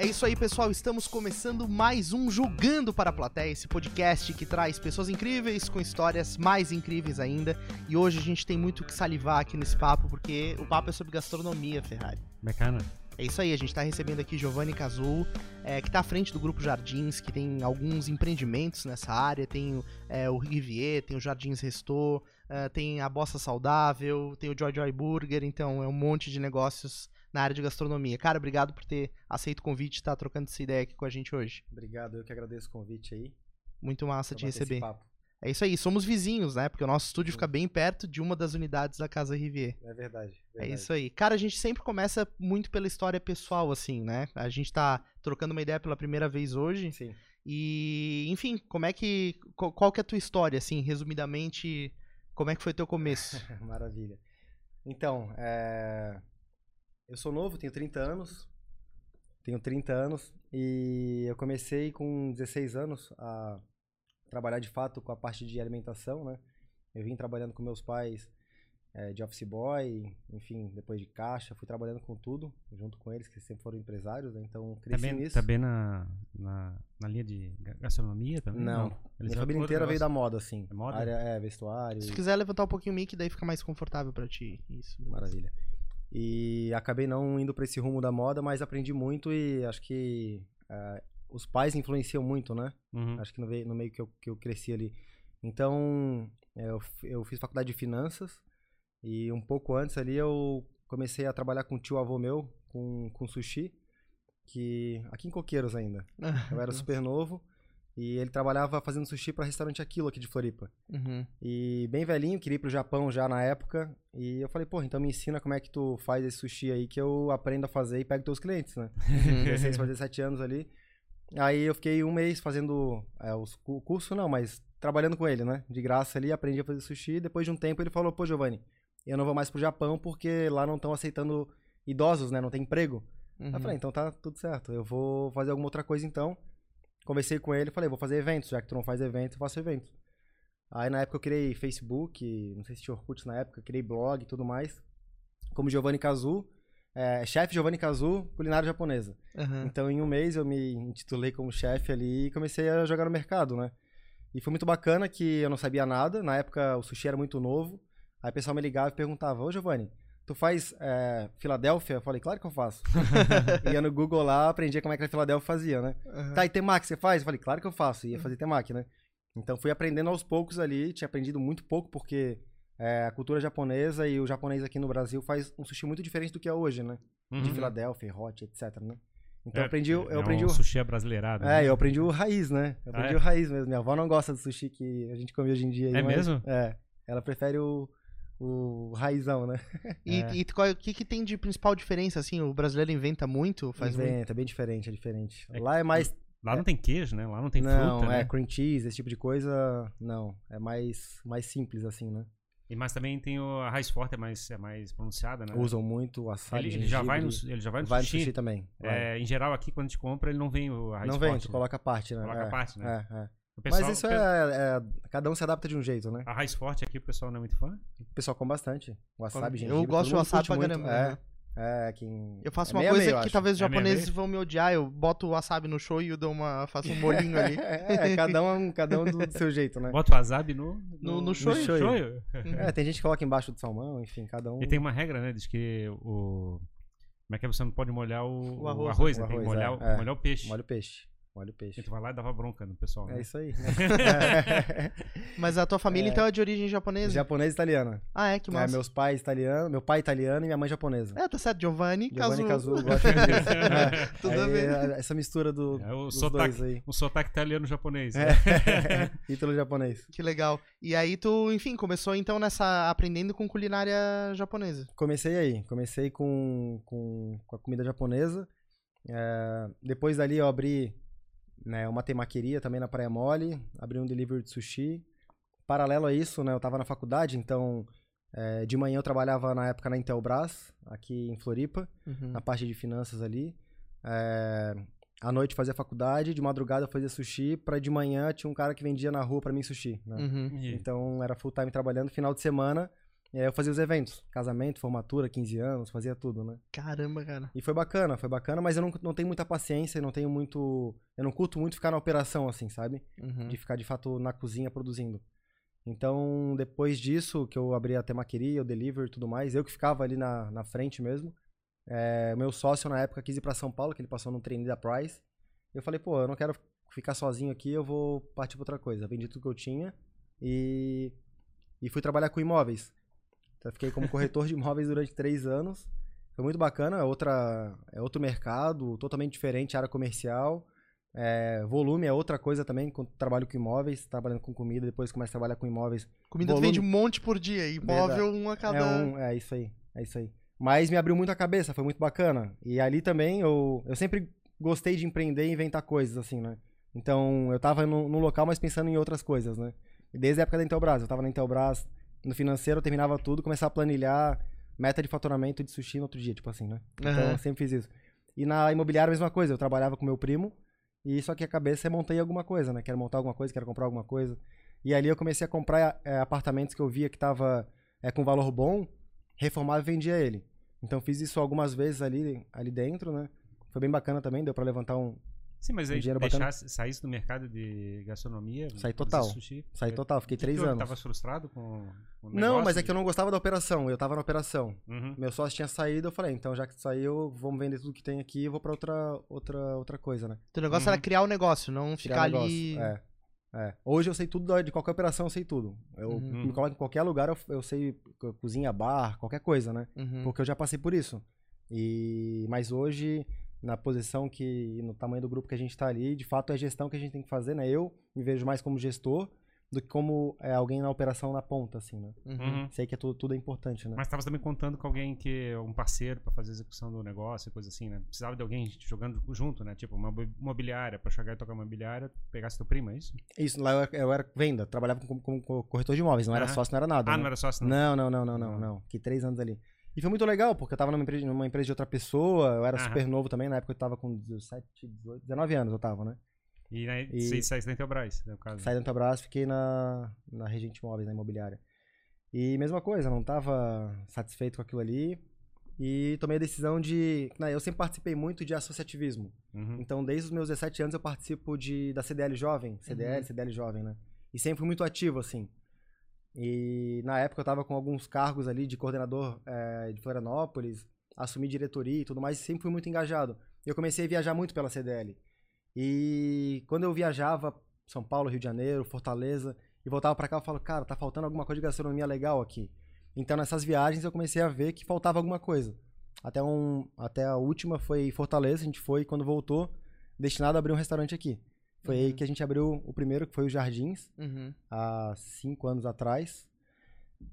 É isso aí, pessoal. Estamos começando mais um Jogando para a Plateia, esse podcast que traz pessoas incríveis com histórias mais incríveis ainda. E hoje a gente tem muito que salivar aqui nesse papo, porque o papo é sobre gastronomia, Ferrari. Bacana. É isso aí, a gente está recebendo aqui Giovanni Cazul, é, que está à frente do Grupo Jardins, que tem alguns empreendimentos nessa área, tem é, o Rivier, tem o Jardins Restor, é, tem a Bossa Saudável, tem o Joy Joy Burger, então é um monte de negócios na área de gastronomia. Cara, obrigado por ter aceito o convite e estar tá trocando essa ideia aqui com a gente hoje. Obrigado, eu que agradeço o convite aí. Muito massa de receber. É isso aí, somos vizinhos, né? Porque o nosso estúdio fica bem perto de uma das unidades da Casa Rivier. É verdade, é verdade. É isso aí. Cara, a gente sempre começa muito pela história pessoal, assim, né? A gente tá trocando uma ideia pela primeira vez hoje. Sim. E, enfim, como é que. Qual que é a tua história, assim, resumidamente, como é que foi teu começo? Maravilha. Então, é... eu sou novo, tenho 30 anos. Tenho 30 anos e eu comecei com 16 anos a trabalhar de fato com a parte de alimentação, né? Eu vim trabalhando com meus pais é, de office boy, enfim, depois de caixa, fui trabalhando com tudo, junto com eles, que sempre foram empresários, né? então cresci também, nisso. Também na, na, na linha de gastronomia também? Não, não. minha família inteira veio da moda, assim. É moda? Área, é, vestuário. Se e... quiser levantar um pouquinho o mic, daí fica mais confortável para ti. Isso. Maravilha. E acabei não indo para esse rumo da moda, mas aprendi muito e acho que uh, os pais influenciam muito, né? Uhum. Acho que no, no, meio que eu, que eu cresci ali. Então, é, eu, eu fiz faculdade de finanças e um pouco antes ali eu comecei a trabalhar com um tio avô meu, com, com sushi, que aqui em Coqueiros ainda. Eu era super novo e ele trabalhava fazendo sushi para restaurante Aquilo aqui de Floripa. Uhum. E bem velhinho, queria ir pro Japão já na época. E eu falei, pô, então me ensina como é que tu faz esse sushi aí que eu aprendo a fazer e pego teus clientes, né? Uhum. 16 para 17 anos ali. Aí eu fiquei um mês fazendo é, os, o curso, não, mas trabalhando com ele, né? De graça ali, aprendi a fazer sushi. Depois de um tempo ele falou, pô, Giovanni, eu não vou mais pro Japão porque lá não estão aceitando idosos, né? Não tem emprego. Uhum. Eu falei, então tá tudo certo. Eu vou fazer alguma outra coisa então. Conversei com ele, falei, vou fazer eventos, já que tu não faz eventos, eu faço eventos. Aí na época eu criei Facebook, não sei se tinha Orkut na época, criei blog e tudo mais. Como Giovanni Kazu é, chefe Giovanni Kazu, culinária japonesa. Uhum. Então, em um mês, eu me intitulei como chefe ali e comecei a jogar no mercado, né? E foi muito bacana que eu não sabia nada. Na época, o sushi era muito novo. Aí o pessoal me ligava e perguntava, ô Giovanni, tu faz é, Filadélfia? Eu falei, claro que eu faço. Ia no Google lá, aprendi como é que a Filadélfia fazia, né? Uhum. Tá, e temaki você faz? Eu falei, claro que eu faço. Ia fazer temaki, né? Então, fui aprendendo aos poucos ali. Tinha aprendido muito pouco, porque é, a cultura japonesa e o japonês aqui no Brasil faz um sushi muito diferente do que é hoje, né? Uhum. De Filadélfia, hot, etc, né? Então é, eu aprendi, eu é aprendi um o sushi brasileirado. É, né? eu aprendi o raiz, né? Eu aprendi ah, é? o raiz mesmo. Minha avó não gosta do sushi que a gente come hoje em dia. É mesmo? É. Ela prefere o, o raizão, né? E, é. e o que, que tem de principal diferença, assim? O brasileiro inventa muito? Faz inventa, muito... é bem diferente, é diferente. É Lá é mais... Lá não tem queijo, né? Lá não tem não, fruta, Não, é né? cream cheese, esse tipo de coisa, não. É mais, mais simples, assim, né? E mas também tem o, a raiz forte é mais é mais pronunciada, né? Usam muito o açaí. Ele, ele já vai no ele já vai no vai sushi. no sushi também. É, em geral aqui quando a gente compra ele não vem o a raiz Não vem, forte, tu né? coloca a parte, né? Coloca é, a parte, né? É, é. Pessoal, Mas isso é, é, cada um se adapta de um jeito, né? A raiz forte aqui o pessoal não é muito fã? O pessoal come bastante. O wasabi, gengibre. Eu gosto de wasabi pra caramba. É. Né? É, quem... Eu faço é uma coisa meio, que talvez os japoneses vão me odiar. Eu boto o wasabi no show e eu dou uma, faço um molinho ali. é, cada um, cada um do, seu jeito, né? Bota o wasabi no, no, no, no shoyu. No shoyu. é, tem gente que coloca embaixo do salmão, enfim, cada um. E tem uma regra, né? Diz que o. Como é que você não pode molhar o, o arroz, o arroz, o né? arroz Tem que molhar, é, molhar o peixe. Molha o peixe. Molha o peixe. Tu vai lá e dava bronca no pessoal, né? É isso aí. Mas a tua família, é... então, é de origem japonesa? Japonesa e italiana. Ah, é? Que massa. É, meus pais italianos, meu pai italiano e minha mãe japonesa. É, tá certo. Giovanni, Giovanni Kazu. Kazu, gosto disso. é. Tudo aí, bem. Essa mistura do, é, o dos sotaque, dois aí. Um sotaque italiano-japonês. É. Ítalo japonês. Que legal. E aí tu, enfim, começou então nessa... aprendendo com culinária japonesa. Comecei aí. Comecei com, com, com a comida japonesa. É, depois dali eu abri né, uma temaqueria também na Praia Mole, abri um delivery de sushi. Paralelo a isso, né, eu estava na faculdade, então é, de manhã eu trabalhava na época na Intelbras, aqui em Floripa, uhum. na parte de finanças ali. É, à noite fazia faculdade, de madrugada eu fazia sushi, para de manhã tinha um cara que vendia na rua para mim sushi. Né? Uhum. Então era full time trabalhando, final de semana E aí eu fazia os eventos, casamento, formatura, 15 anos, fazia tudo, né? Caramba, cara. E foi bacana, foi bacana, mas eu não, não tenho muita paciência, não tenho muito. Eu não curto muito ficar na operação, assim, sabe? Uhum. De ficar de fato na cozinha produzindo. Então, depois disso, que eu abri a temaqueria, o delivery e tudo mais, eu que ficava ali na, na frente mesmo. É, meu sócio na época quis ir pra São Paulo, que ele passou no treino da Price. Eu falei, pô, eu não quero ficar sozinho aqui, eu vou partir pra outra coisa. Vendi tudo que eu tinha e, e fui trabalhar com imóveis. Então, eu fiquei como corretor de imóveis durante três anos. Foi muito bacana, é, outra, é outro mercado, totalmente diferente, área comercial. É, volume é outra coisa também, quando trabalho com imóveis, trabalhando com comida, depois começo a trabalhar com imóveis. Comida Volume- vende um monte por dia, imóvel um a cada. É, um, é isso aí, é isso aí. Mas me abriu muito a cabeça, foi muito bacana. E ali também eu, eu sempre gostei de empreender e inventar coisas, assim, né? Então eu tava no, no local, mas pensando em outras coisas, né? Desde a época da Intelbras, eu tava na Intelbras, no financeiro, eu terminava tudo, começava a planilhar meta de faturamento de sushi no outro dia, tipo assim, né? Então Aham. eu sempre fiz isso. E na imobiliária a mesma coisa, eu trabalhava com meu primo, e só que a cabeça é montar alguma coisa, né? Quero montar alguma coisa, quero comprar alguma coisa. E ali eu comecei a comprar é, apartamentos que eu via que tava é, com valor bom, reformava e vendia ele. Então fiz isso algumas vezes ali, ali dentro, né? Foi bem bacana também, deu pra levantar um. Sim, mas Um aí dinheiro bacana. deixasse, saísse do mercado de gastronomia. Saí total. Sushi, Saí total, fiquei que três anos. Tava frustrado com, o Não, negócio? mas é que eu não gostava da operação, eu tava na operação. Uhum. Meu sócio tinha saído, eu falei, então já que saiu, vamos vender tudo que tem aqui e vou pra outra, outra, outra coisa, né? Teu negócio Uhum. era criar o negócio, não Criar ficar negócio. ali. É, é. Hoje eu sei tudo, de qualquer operação eu sei tudo. Eu Uhum. me coloco em qualquer lugar, eu, eu sei co- cozinha, bar, qualquer coisa, né? Uhum. Porque eu já passei por isso. E mas hoje na posição que no tamanho do grupo que a gente tá ali, de fato é a gestão que a gente tem que fazer, né? Eu me vejo mais como gestor do que como é, alguém na operação na ponta, assim, né? Uhum. Uhum. Sei que é tudo, tudo é importante, né? Mas estava também contando com alguém que é um parceiro para fazer a execução do negócio e coisa assim, né? Precisava de alguém jogando junto, né? Tipo, uma mo- imobiliária, para chegar e tocar uma imobiliária, pegasse teu primo, é isso? Isso, lá eu, era- eu era venda, trabalhava como, como corretor de imóveis, não era sócio, não era nada. Ah, né? não era sócio, não? Não, não, não, não, não, Não. não. Fiquei três anos ali. E foi muito legal, porque eu tava numa empresa, numa empresa de outra pessoa, eu era Aham. super novo também, na época eu tava com 17, 18, 19 anos eu tava, né? E aí E- você saísse da Intelbras, no caso. Saí da Intelbras, fiquei na, na Regente Imóveis, na imobiliária. E mesma coisa, não tava satisfeito com aquilo ali. E tomei a decisão de. né, eu sempre participei muito de associativismo. Uhum. Então, desde os meus 17 anos, eu participo de, da CDL Jovem. CDL, Uhum. CDL Jovem, né? E sempre fui muito ativo, assim. E na época eu tava com alguns cargos ali de coordenador eh, de Florianópolis, assumi diretoria e tudo mais, e sempre fui muito engajado. Eu comecei a viajar muito pela CDL. E quando eu viajava São Paulo, Rio de Janeiro, Fortaleza, e voltava pra cá, eu falo, cara, tá faltando alguma coisa de gastronomia legal aqui. Então nessas viagens eu comecei a ver que faltava alguma coisa. Até, um, até a última foi Fortaleza, a gente foi, quando voltou, destinado a abrir um restaurante aqui. Foi aí Uhum. que a gente abriu o primeiro, que foi o Jardins, Uhum. há cinco anos atrás.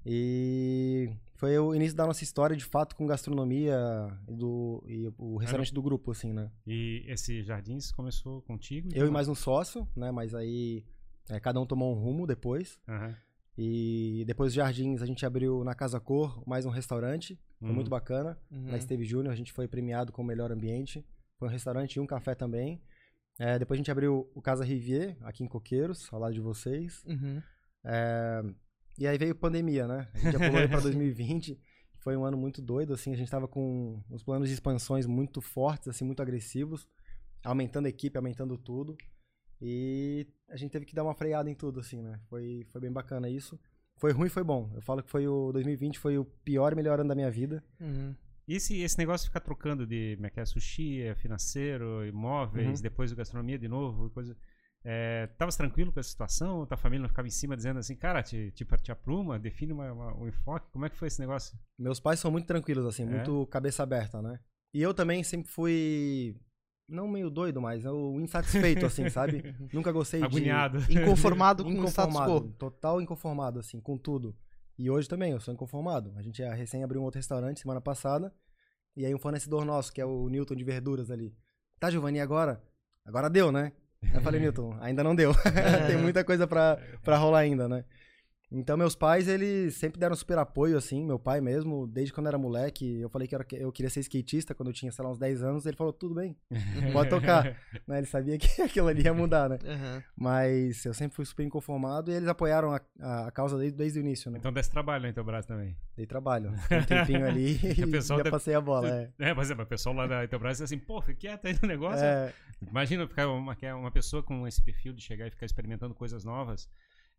E foi o início da nossa história, de fato, com gastronomia e, do, e o restaurante do grupo, assim, né? E esse Jardins começou contigo? Eu e mais um sócio, né? Mas aí é, cada um tomou um rumo depois. Aham. E depois dos Jardins a gente abriu na Casa Cor mais um restaurante. Foi Uhum. muito bacana. Uhum. Na Esteve Júnior a gente foi premiado com o melhor ambiente. Foi um restaurante e um café também. É, depois a gente abriu o Casa Rivier, aqui em Coqueiros, ao lado de vocês. Uhum. É, e aí veio pandemia, né? A gente já pulou aí pra 2020. Foi um ano muito doido, assim. A gente tava com os planos de expansões muito fortes, assim, muito agressivos. Aumentando a equipe, aumentando tudo. E a gente teve que dar uma freada em tudo, assim, né? Foi, foi bem bacana isso. Foi ruim, foi bom. Eu falo que foi o 2020 foi o pior e melhor ano da minha vida. Uhum. E esse, esse negócio de ficar trocando de como é que é, sushi, é financeiro, imóveis, Uhum. depois gastronomia de novo, coisa. É, tavas tranquilo com essa situação? Tua família não ficava em cima dizendo assim, cara, te, te, te apruma, define uma, uma- um enfoque? Como é que foi esse negócio? Meus pais são muito tranquilos, assim, É? muito cabeça aberta, né? E eu também sempre fui. Não meio doido, mas eu insatisfeito, assim, sabe? Nunca gostei de. Agoniado. Inconformado com o status quo. total inconformado, assim, com tudo. E hoje também, eu sou inconformado. A gente já recém abriu um outro restaurante semana passada. E aí um fornecedor nosso, que é o Newton de Verduras ali. Tá, Giovanni, agora? Agora deu, né? Eu falei, Newton, ainda não deu. Tem muita coisa pra, pra rolar ainda, né? Então, meus pais, eles sempre deram super apoio, assim. Meu pai mesmo, desde quando era moleque, eu falei que eu queria ser skatista quando eu tinha, sei lá, uns 10 anos. Ele falou, tudo bem, pode tocar. né? Ele sabia que aquilo ali ia mudar, né? Aham. Mas eu sempre fui super inconformado e eles apoiaram a, a, a causa desde, desde o início, né? Então desse trabalho no teu braço também. Dei trabalho. Um tempinho ali E o pessoal já deve- passei a bola, é. É, por exemplo, o pessoal lá da diz assim, pô, fica quieto aí no negócio. É, Imagina ficar uma, é uma pessoa com esse perfil de chegar e ficar experimentando coisas novas.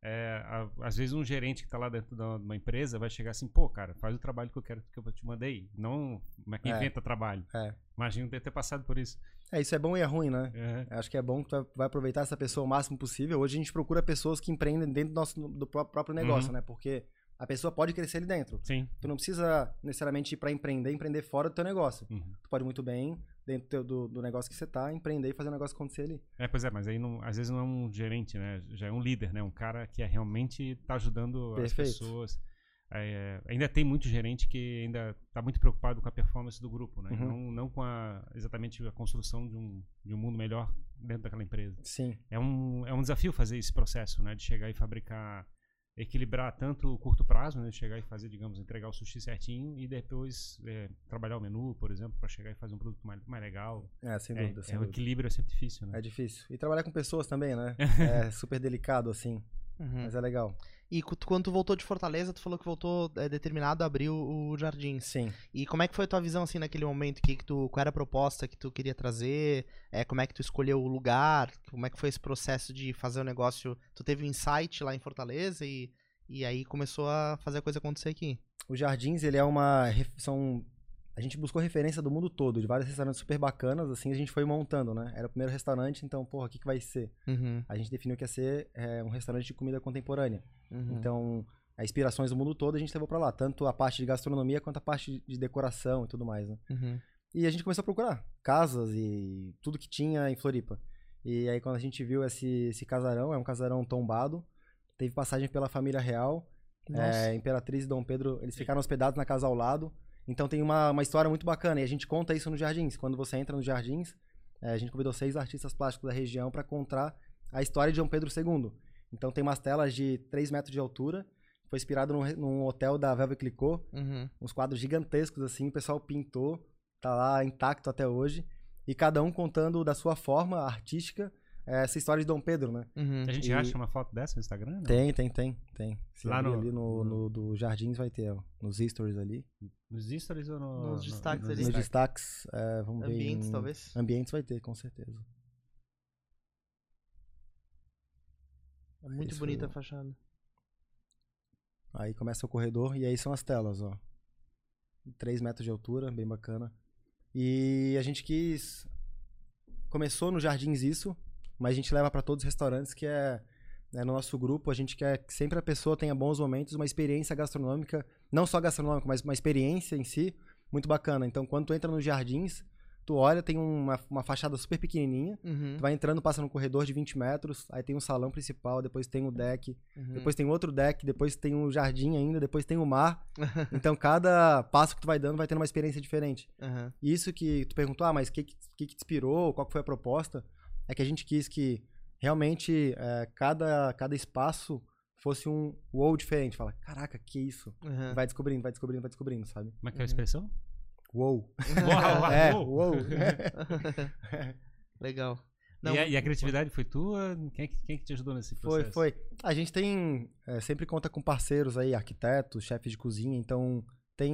É, a- às vezes um gerente que está lá dentro de uma empresa vai chegar assim, pô, cara, faz o trabalho que eu quero que eu te mandei. Não mas quem É. inventa trabalho. é. Imagina ter, ter passado por isso. É, isso é bom e é ruim, né? É. Acho que é bom que tu vai- aproveitar essa pessoa o máximo possível. Hoje a gente procura pessoas que empreendem dentro do, nosso, do pró- próprio negócio, Uhum. né? Porque a pessoa pode crescer ali dentro. Sim. Tu não precisa necessariamente ir pra empreender, empreender fora do teu negócio. Uhum. Tu pode muito bem, dentro do, do, do negócio que você tá, empreender e fazer o negócio acontecer ali. É, pois é, mas aí não- às vezes não é um gerente, né? Já é um líder, né? Um cara que é realmente tá ajudando Perfeito. as pessoas. É, ainda tem muito gerente que ainda está muito preocupado com a performance do grupo, né? Uhum. Não, não com a, exatamente a construção de um, de um mundo melhor dentro daquela empresa. Sim. É um, é um desafio fazer esse processo, né? De chegar e fabricar, equilibrar tanto o curto prazo, né? Chegar e fazer, digamos, entregar o sushi certinho e depois é, trabalhar o menu, por exemplo, para chegar e fazer um produto mais, mais legal. É, sem É, dúvida, é, sem o dúvida. equilíbrio é sempre difícil, né? É difícil. E trabalhar com pessoas também, né? é super delicado, assim. Uhum. Mas é legal. E quando tu voltou de Fortaleza, tu falou que voltou é, determinado a abrir o, o Jardins. Sim. E como é que foi a tua visão, assim, naquele momento? Que que tu, qual era a proposta que tu queria trazer? É, como é que tu escolheu o lugar? Como é que foi esse processo de fazer o negócio? Tu teve um insight lá em Fortaleza e, e aí começou a fazer a coisa acontecer aqui. O Jardins, ele é uma. São, a gente buscou referência do mundo todo, de vários restaurantes super bacanas, assim, a gente foi montando, né? Era o primeiro restaurante, então, porra, o que, que vai ser? Uhum. A gente definiu que ia ser é, um restaurante de comida contemporânea. uhum. Então, as inspirações do mundo todo a gente levou pra lá, tanto a parte de gastronomia quanto a parte de decoração e tudo mais, né? Uhum. E a gente começou a procurar casas e tudo que tinha em Floripa. E aí quando a gente viu esse, esse casarão, é um casarão tombado, teve passagem pela família real, é, Imperatriz e Dom Pedro, eles ficaram hospedados na casa ao lado. Então tem uma, uma história muito bacana e a gente conta isso nos jardins. Quando você entra nos jardins, é, a gente convidou seis artistas plásticos da região para contar a história de Dom Pedro II. Então tem umas telas de 3 metros de altura, foi inspirado num, num hotel da Velvet Clicquot, Uhum. uns quadros gigantescos assim, o pessoal pintou, tá lá intacto até hoje, e cada um contando da sua forma artística essa história de Dom Pedro, né? Uhum. A gente E- acha uma foto dessa no Instagram? não? Tem, tem, tem, tem. Se Lá no- ali no, no- no- do Jardins vai ter, ó, nos stories ali. Nos stories ou no, Nos no- destaques nos ali. Nos destaques? eh, vamos ver. Ambientes, talvez? Ambientes vai ter, com certeza. É muito Isso bonita foi- a fachada. Aí começa o corredor e aí são as telas, ó. 3 metros de altura, bem bacana. E a gente quis. Começou no Jardins isso, mas a gente leva para todos os restaurantes que é. né, no nosso grupo, a gente quer que sempre a pessoa tenha bons momentos, uma experiência gastronômica, não só gastronômica, mas uma experiência em si muito bacana. Então, quando tu entra nos Jardins, tu olha, tem uma, uma fachada super pequenininha, Uhum. tu vai entrando, passa num corredor de 20 metros, aí tem um salão principal, depois tem o deck, Uhum. depois tem outro deck, depois tem um jardim ainda, depois tem o mar. Então cada passo que tu vai dando vai tendo uma experiência diferente. Uhum. Isso que tu perguntou, ah, mas o que, que, que que te inspirou, qual que foi a proposta? É que a gente quis que realmente é, cada, cada espaço fosse um wow diferente. Fala, caraca, que isso? Uhum. Vai descobrindo, vai descobrindo, vai descobrindo, sabe? Como é que é a Uhum. expressão? Wow. Uau, é, wow. Legal. e, a, e a criatividade foi tua? Quem é que, quem é que te ajudou nesse Foi, processo? foi. A gente tem. é, sempre conta com parceiros aí, arquitetos, chefes de cozinha, então tem.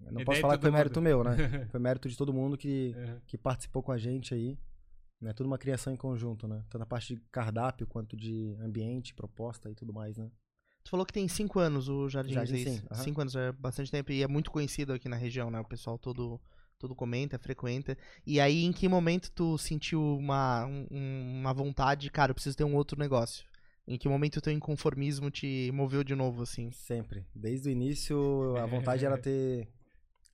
eu Não Ideia posso falar que foi mérito mundo. meu, né? Foi mérito de todo mundo que, Uhum. que participou com a gente aí. Né? Tudo uma criação em conjunto, né? Tanto a parte de cardápio quanto de ambiente, proposta e tudo mais, né? Tu falou que tem cinco anos o Jardins, Jardim, é sim, aham. Cinco anos é bastante tempo e é muito conhecido aqui na região, né? O pessoal todo, todo comenta, frequenta. E aí, em que momento tu sentiu uma, um- uma vontade, cara, eu preciso ter um outro negócio? Em que momento o teu inconformismo te moveu de novo, assim? Sempre. Desde o início, a vontade era ter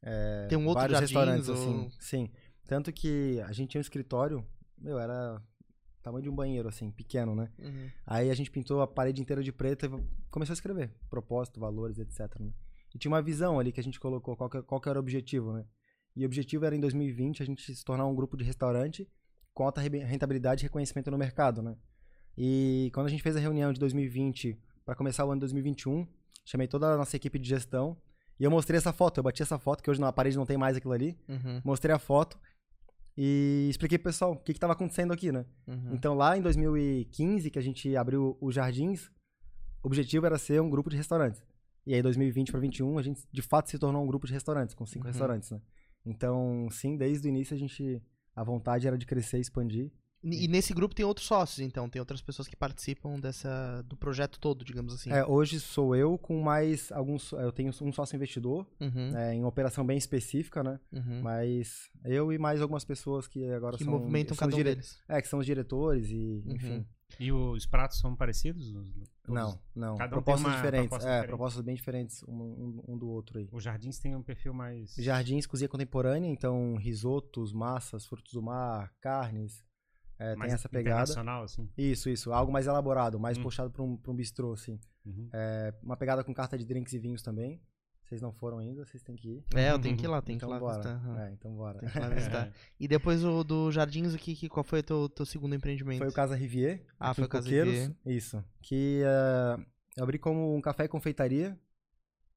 Tem um outro vários Jardins? restaurantes, ou- assim. Sim. Tanto que a gente tinha um escritório, meu, era tamanho de um banheiro, assim, pequeno, né? Uhum. Aí a gente pintou a parede inteira de preto e começou a escrever propósito, valores, etc. né? E tinha uma visão ali que a gente colocou, qual que, qual que era o objetivo, né? E o objetivo era em 2020 a gente se tornar um grupo de restaurante com alta rentabilidade e reconhecimento no mercado, né? E quando a gente fez a reunião de 2020 pra começar o ano de 2021. Chamei toda a nossa equipe de gestão. E eu mostrei essa foto. Eu bati essa foto, que hoje na parede não tem mais aquilo ali. Uhum, Mostrei a foto e expliquei pro pessoal o que, que tava acontecendo aqui, né? uhum. Então, lá em 2015, que a gente abriu os Jardins, o objetivo era ser um grupo de restaurantes. E aí, 2020 para 2021, a gente de fato se tornou um grupo de restaurantes, com cinco Uhum. restaurantes, né? Então, sim, desde o início a gente. A vontade era de crescer e expandir. E nesse grupo tem outros sócios, então, tem outras pessoas que participam dessa do projeto todo, digamos assim. É, hoje sou eu com mais alguns. Eu tenho um sócio investidor, Uhum, é, em uma operação bem específica, né? uhum. Mas eu e mais algumas pessoas que agora que são. movimentam são cada um dire- deles. É, que são os diretores e, Uhum. enfim. E os pratos são parecidos? Os- todos? Não, não. Cada um tem propostas uma diferentes. proposta é, diferente. propostas bem diferentes um, um- um do outro aí. Os jardins têm um perfil mais. Jardins, cozinha contemporânea, então risotos, massas, frutos do mar, carnes. É, mais tem essa pegada. internacional, assim. Isso, isso. Algo mais elaborado, mais Hum. puxado para um, pra um bistrô, assim. Uhum. É, uma pegada com carta de drinks e vinhos também. Vocês não foram ainda, vocês têm que ir. É, eu tenho que ir lá, tenho então que ir lá bora. visitar. aham. É, então bora. Tem que ir lá visitar. E depois o do Jardins, o que, que- qual foi o teu, teu segundo empreendimento? Foi o Casa Rivier. Ah, foi o Casa. Rivier. Isso. Que eh, eu abri como um café e confeitaria,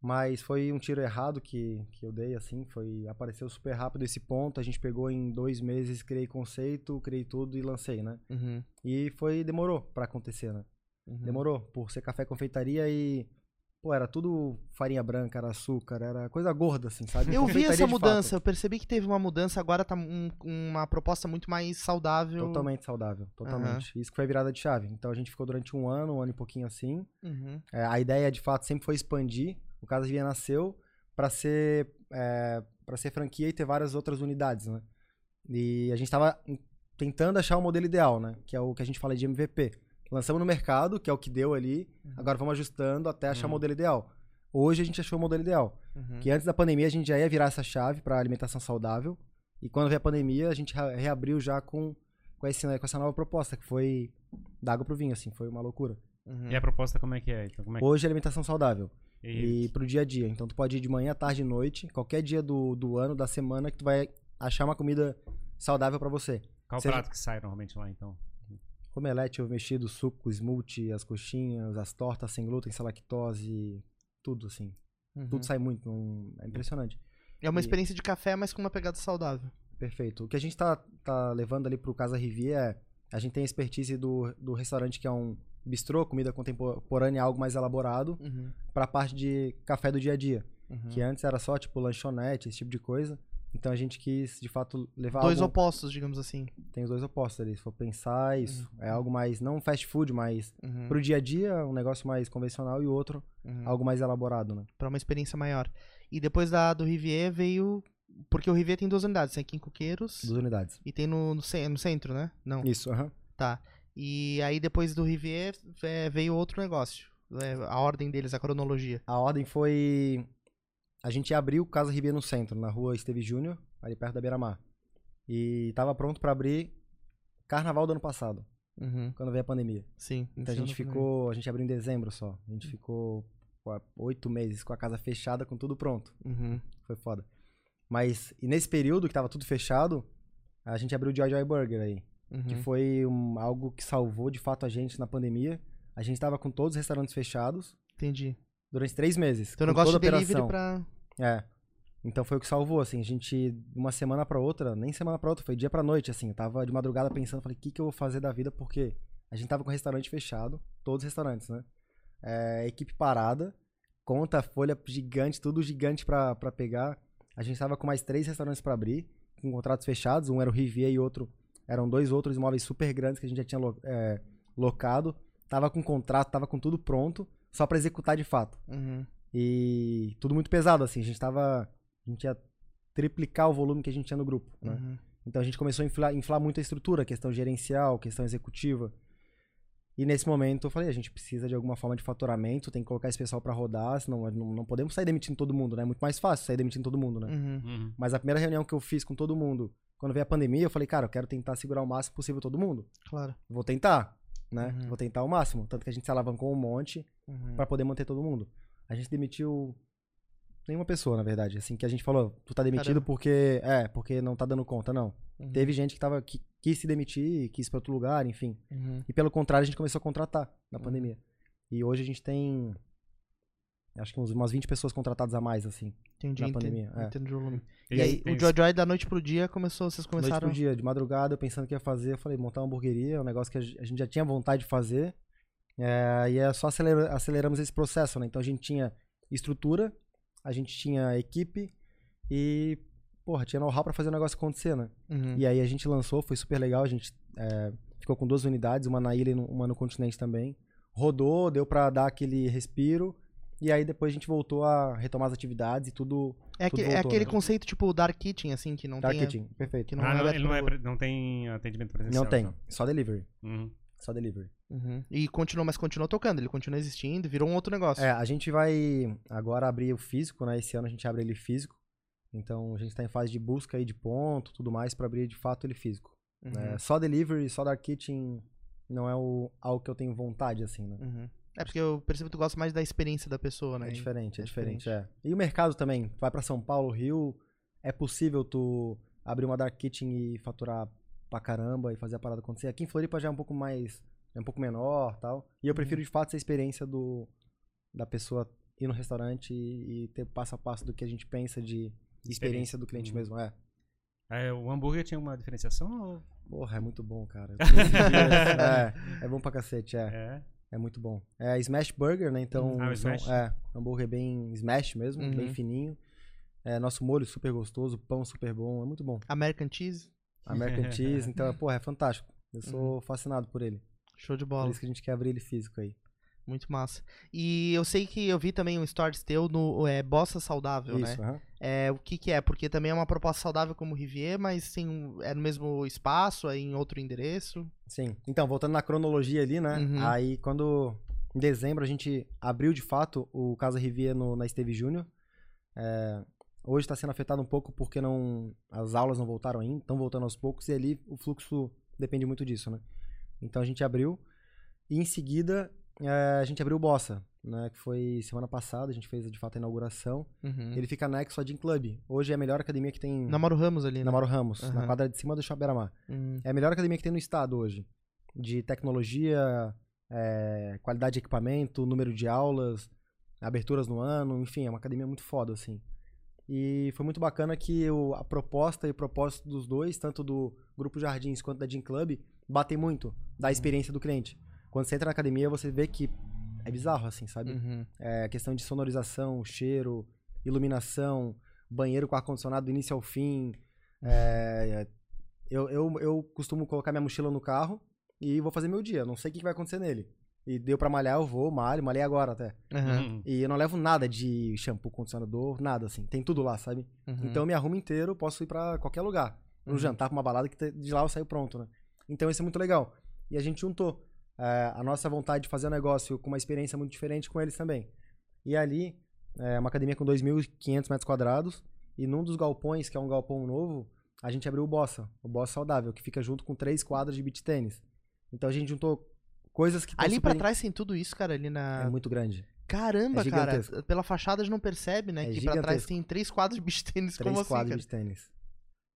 mas foi um tiro errado que, que eu dei, assim. Foi, apareceu super rápido esse ponto. A gente pegou em dois meses, criei conceito, criei tudo e lancei, né? Uhum, E foi, demorou pra acontecer, né? uhum. Demorou, por ser café e confeitaria e. Pô, era tudo farinha branca, era açúcar, era coisa gorda, assim, sabe? Eu vi essa mudança, fato. eu percebi que teve uma mudança, agora tá um- uma proposta muito mais saudável. Totalmente saudável, totalmente. Isso que foi a virada de chave. Então a gente ficou durante um ano, um ano e pouquinho assim. Uhum, É, a ideia, de fato, sempre foi expandir. O Casa Via nasceu para ser, é, para ser franquia e ter várias outras unidades, né? E a gente estava tentando achar o modelo ideal, né? Que é o que a gente fala de MVP. Lançamos no mercado, que é o que deu ali. Uhum. Agora vamos ajustando até achar Uhum. o modelo ideal. Hoje a gente achou o modelo ideal. uhum. Que antes da pandemia a gente já ia virar essa chave para alimentação saudável. E quando veio a pandemia, a gente re- reabriu já com, com, esse, com essa nova proposta, que foi da água pro vinho, assim. Foi uma loucura. Uhum. E a proposta como é que é? Então, como é que... Hoje é alimentação saudável. E- E pro dia a dia. Então tu pode ir de manhã, tarde e noite, qualquer dia do, do ano, da semana, que tu vai achar uma comida saudável pra você. Qual o seja- prato que sai normalmente lá, então? Omelete, ovo mexido, suco, smoothie, as coxinhas, as tortas sem glúten, sem lactose, tudo assim. Uhum. Tudo sai muito, não- é impressionante. É uma E- experiência de café, mas com uma pegada saudável. Perfeito. O que a gente tá, tá levando ali pro Casa Rivier é, a gente tem a expertise do, do restaurante que é um bistrô, comida contemporânea, algo mais elaborado, Uhum, pra parte de café do dia a dia. uhum. Que antes era só, tipo, lanchonete, esse tipo de coisa. Então a gente quis, de fato, levar Dois algo... opostos, digamos assim. Tem os dois opostos ali. Se for pensar, isso é algo mais, não fast food, mas Uhum, pro dia a dia, um negócio mais convencional e o outro, uhum. algo mais elaborado, né? Pra uma experiência maior. E depois da do Rivier veio. Porque o Rivier tem duas unidades, tem aqui em Coqueiros Duas unidades. e tem no, no, no centro, né? Não. Isso, aham. Tá. E aí depois do Rivier é, veio outro negócio. É, a ordem deles, a cronologia. A ordem foi... A gente abriu Casa Ribeiro no centro, na rua Esteve Júnior, ali perto da Beira-Mar. E tava pronto pra abrir carnaval do ano passado, Uhum. quando veio a pandemia. Sim. Então a gente ficou... A gente abriu em dezembro só. A Hum. gente ficou pô, oito meses com a casa fechada, com tudo pronto. Uhum. Foi foda. Mas, e nesse período que tava tudo fechado, a gente abriu o Joy Joy Burger aí. Uhum. Que foi um- algo que salvou de fato a gente na pandemia. A gente tava com todos os restaurantes fechados Entendi. durante três meses. Então negócio de delivery operação. pra. É. Então foi o que salvou, assim. A gente, de uma semana pra outra, nem semana pra outra, foi dia pra noite, assim. Eu tava de madrugada pensando, falei, o que, que eu vou fazer da vida? Porque a gente tava com o restaurante fechado, todos os restaurantes, né? É, equipe parada, conta, folha gigante, tudo gigante pra, pra pegar. A gente tava com mais três restaurantes pra abrir, com contratos fechados. Um era o Rivier e outro eram dois outros imóveis super grandes que a gente já tinha lo- é, locado. Tava com contrato, tava com tudo pronto, só pra executar de fato. Uhum. E tudo muito pesado, assim. A gente tava. A gente ia triplicar o volume que a gente tinha no grupo, né? Uhum. Então a gente começou a inflar, inflar muito a estrutura, questão gerencial, questão executiva. E nesse momento eu falei, a gente precisa de alguma forma de faturamento, tem que colocar esse pessoal pra rodar, senão não, não podemos sair demitindo todo mundo, né? É muito mais fácil sair demitindo todo mundo, né? Uhum. Uhum. Mas a primeira reunião que eu fiz com todo mundo, quando veio a pandemia, eu falei, cara, eu quero tentar segurar o máximo possível todo mundo. Claro. Vou tentar, né? Uhum. Vou tentar o máximo. Tanto que a gente se alavancou um monte, Uhum. Pra poder manter todo mundo. A gente demitiu nenhuma pessoa, na verdade. Assim, que a gente falou, tu tá demitido Caramba. porque. É, porque não tá dando conta, não. Uhum. Teve gente que tava. Que quis se demitir, quis pra outro lugar, enfim. Uhum. E pelo contrário, a gente começou a contratar na Uhum. pandemia. E hoje a gente tem. Acho que uns, umas 20 pessoas contratadas a mais, assim. Entendi, Na pandemia, é. entendo de volume. Tem- E aí, o Joy Joy da noite pro dia começou, vocês Noite começaram... pro dia, de madrugada, eu pensando o que ia fazer, eu falei, montar uma hamburgueria, um negócio que a gen- a gente já tinha vontade de fazer. É, e é só acelera- aceleramos esse processo, né? Então a gente tinha estrutura, a gente tinha equipe e, porra, tinha know-how pra fazer o negócio acontecer, né? Uhum. E aí a gente lançou, foi super legal, a gente é, ficou com duas unidades, uma na ilha e uma no continente também. Rodou, deu pra dar aquele respiro. E aí depois a gente voltou a retomar as atividades e tudo. É, tudo aque- é voltou, aquele né? conceito tipo Dark Kitchen, assim, que não tem... Marketing, perfeito. que não ah, é não, ele não, é, não tem atendimento presencial. Não tem, então. só delivery. Uhum. Só delivery. Uhum. E continuou, mas continuou tocando, ele continua existindo, virou um outro negócio. É, a gente vai agora abrir o físico, né? Esse ano a gente abre ele físico. Então a gente tá em fase de busca aí de ponto, tudo mais, pra abrir de fato ele físico. Uhum. É, só delivery, só dark kitchen não é o, algo que eu tenho vontade, assim, né? Uhum. É porque eu percebo que tu gosta mais da experiência da pessoa, né? É diferente, é, é diferente, diferente. é. E o mercado também, tu vai pra São Paulo, Rio, é possível tu abrir uma dark kitchen e faturar pra caramba e fazer a parada acontecer. Aqui em Floripa já é um pouco mais, é um pouco menor, tal. E eu prefiro de fato essa experiência do da pessoa ir no restaurante e, e ter passo a passo do que a gente pensa de experiência do cliente Uhum. mesmo, é. É, o hambúrguer tinha uma diferenciação ou... Porra, é muito bom, cara. É, é bom pra cacete, é. É. É muito bom. É Smash Burger, né? Então, Ah, o são- Smash. é, hambúrguer bem smash mesmo, Uhum. bem fininho. É, nosso molho super gostoso, pão super bom, é muito bom. American Cheese, American Cheese, então, porra, é fantástico. Eu sou fascinado por ele. show de Por bola. isso que a gente quer abrir ele físico aí. Muito massa. E eu sei que eu vi também um stories teu no é, Bossa Saudável, isso, né? aham. É, o que que é? Porque também é uma proposta saudável como o Rivier, mas tem, é no mesmo espaço, é em outro endereço. Sim. Então, voltando na cronologia ali, né? Uhum. Aí, quando em dezembro a gente abriu de fato o Casa Rivier no, na Esteve Júnior. É, hoje está sendo afetado um pouco porque não as aulas não voltaram ainda, estão voltando aos poucos e ali o fluxo depende muito disso, né? Então a gente abriu e em seguida é, a gente abriu o Bossa, né? Que foi semana passada, a gente fez de fato a inauguração. Uhum. Ele fica anexo ao Gym Club. Hoje é a melhor academia que tem Namoro Ramos ali, né? na Mauro Ramos, na Aham. quadra de cima do Shopping Beira-Mar. Hum. É a melhor academia que tem no estado hoje. De tecnologia, é, qualidade de equipamento, número de aulas, aberturas no ano, enfim, é uma academia muito foda, assim. E foi muito bacana que o- a proposta e o propósito dos dois, tanto do Grupo Jardins quanto da Gym Club, batem muito da experiência do cliente. Quando você entra na academia, você vê que é bizarro, assim, sabe? Uhum. É, questão de sonorização, cheiro, iluminação, banheiro com ar-condicionado do início ao fim. É, eu, eu, eu costumo colocar minha mochila no carro e vou fazer meu dia. Não sei o que que vai acontecer nele. E deu pra malhar, eu vou, malho, malhei agora até. Uhum. E eu não levo nada de shampoo, condicionador, nada assim. Tem tudo lá, sabe? Uhum. Então eu me arrumo inteiro, posso ir pra qualquer lugar. No Uhum. jantar, pra uma balada, que de lá eu saio pronto, né? Então isso é muito legal. E a gente juntou é, a nossa vontade de fazer um negócio com uma experiência muito diferente com eles também. E ali, é uma academia com 2.500 metros quadrados. E num dos galpões, que é um galpão novo, a gente abriu o Bossa, o Bossa Saudável, que fica junto com três quadras de beach tênis. Então a gente juntou coisas que Ali super pra trás tem tudo isso, cara, ali na... É muito grande. Caramba, é cara. gigantesco. Pela fachada a gente não percebe, né? É que pra trás gigantesco. tem três quadros de beach tênis. Três Como assim, quadras cara? de tênis.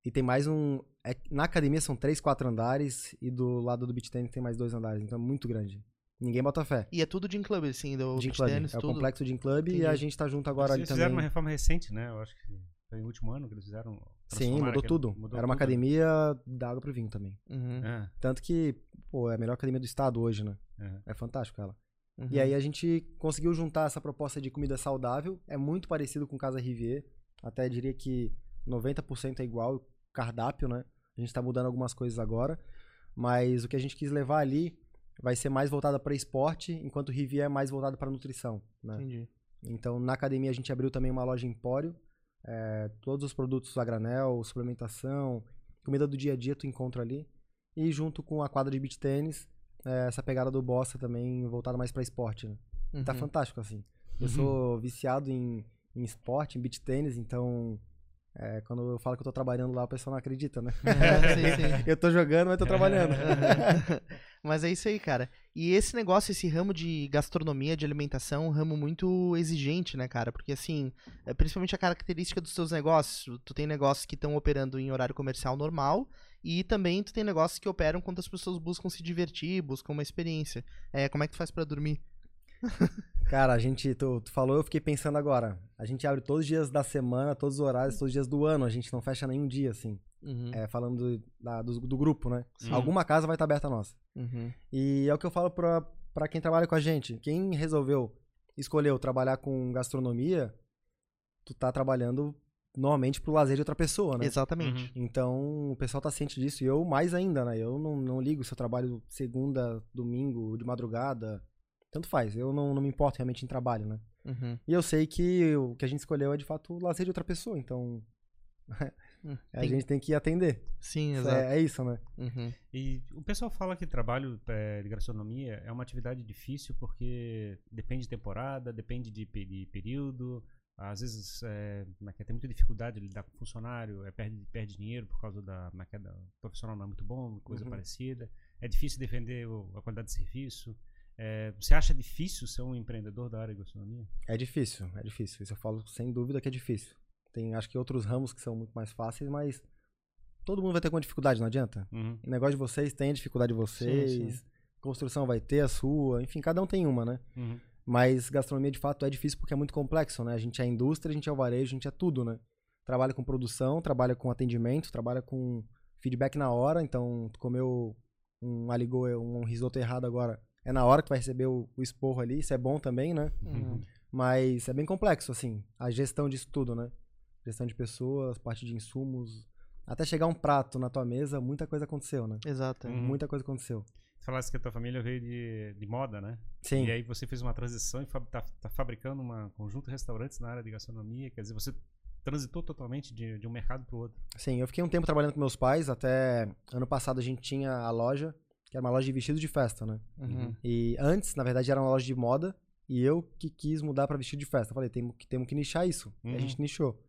E tem mais um. É- na academia são três, quatro andares. E do lado do beach tênis tem mais dois andares. Então é muito grande. Ninguém bota fé. E é tudo Gym Club, assim, do Gym Club. tênis, é o tudo. complexo Gym Club e Entendi. a gente tá junto agora ali Eles também. fizeram uma reforma recente, né? Eu acho que foi no último ano que eles fizeram. Sim, mudou aquele- tudo. mudou Era uma tudo, né? academia da água pro vinho também. Uhum, É, Tanto que, pô, é a melhor academia do estado hoje, né? é. É fantástico ela. uhum. E aí a gente conseguiu juntar essa proposta de comida saudável. É muito parecido com Casa Rivier. Até diria que 90% é igual, o cardápio, né? A gente tá mudando algumas coisas agora. Mas o que a gente quis levar ali vai ser mais voltada para esporte, enquanto o Rivier é mais voltado para nutrição, né? Entendi. Então, na academia a gente abriu também uma loja Empório. É, todos os produtos a granel, suplementação, comida do dia a dia tu encontra ali. E junto com a quadra de beach tênis, é, essa pegada do Bossa também voltada mais para esporte, né? Tá Uhum. fantástico, assim. Eu Uhum. sou viciado em, em esporte, em beach tênis, então é, quando eu falo que eu tô trabalhando lá, o pessoal não acredita, né? É, sim, sim. eu tô jogando, mas tô trabalhando. Mas é isso aí, cara. E esse negócio, esse ramo de gastronomia, de alimentação, é um ramo muito exigente, né, cara? Porque, assim, é principalmente a característica dos seus negócios. Tu tem negócios que estão operando em horário comercial normal e também tu tem negócios que operam quando as pessoas buscam se divertir, buscam uma experiência. É, como é que tu faz pra dormir? Cara, a gente, tu, tu falou, eu fiquei pensando agora. A gente abre todos os dias da semana, todos os horários, todos os dias do ano. A gente não fecha nenhum dia, assim. Uhum. É, falando do, da- do, do grupo, né? Sim. Alguma casa vai estar aberta a nossa. Uhum. E é o que eu falo pra, pra quem trabalha com a gente. Quem resolveu, escolheu trabalhar com gastronomia, tu tá trabalhando normalmente pro lazer de outra pessoa, né? Exatamente. Então, o pessoal tá ciente disso. E eu mais ainda, né? Eu não, não ligo se eu trabalho segunda, domingo, de madrugada. Tanto faz. Eu não, não me importo realmente em trabalho, né? Uhum. E eu sei que o que a gente escolheu é de fato o lazer de outra pessoa. Então, Hum, a tem- gente tem que atender. Sim, Isso exato. É, é isso, né? Uhum. E o pessoal fala que trabalho eh, de gastronomia é uma atividade difícil porque depende de temporada, depende de, de período. Às vezes é, é é, tem muita dificuldade de lidar com funcionário, é, perde, perde dinheiro por causa da, é é, da- o profissional não é muito bom, coisa Uhum. parecida. É difícil defender o- a qualidade de serviço. É, você acha difícil ser um empreendedor da área de gastronomia? É difícil, é difícil. Isso eu falo sem dúvida que é difícil. Tem, acho que outros ramos que são muito mais fáceis, mas todo mundo vai ter alguma dificuldade, não adianta. Uhum. O negócio de vocês tem a dificuldade de vocês. sim. Construção vai ter a sua. Enfim, cada um tem uma, né? Uhum. Mas gastronomia de fato é difícil porque é muito complexo, né? A gente é indústria, a gente é o varejo, a gente é tudo, né? Trabalha com produção, trabalha com atendimento, trabalha com feedback na hora. Então, tu comeu um aligô, um risoto errado agora, é na hora que vai receber o, o esporro ali. Isso é bom também, né? Uhum. Mas é bem complexo, assim, a gestão disso tudo, né? Gestão de pessoas, parte de insumos. Até chegar um prato na tua mesa, muita coisa aconteceu, né? Exato. Uhum. Muita coisa aconteceu. Você falasse que a tua família veio de, de moda, né? Sim. E aí você fez uma transição e fa tá, tá fabricando um conjunto de restaurantes na área de gastronomia. Quer dizer, você transitou totalmente de, de um mercado para o outro. Sim, eu fiquei um tempo trabalhando com meus pais, até ano passado a gente tinha a loja, que era uma loja de vestido de festa, né? Uhum. E antes, na verdade, era uma loja de moda, e eu que quis mudar pra vestido de festa. Falei, temos que, temos que nichar isso. E a Uhum. gente nichou.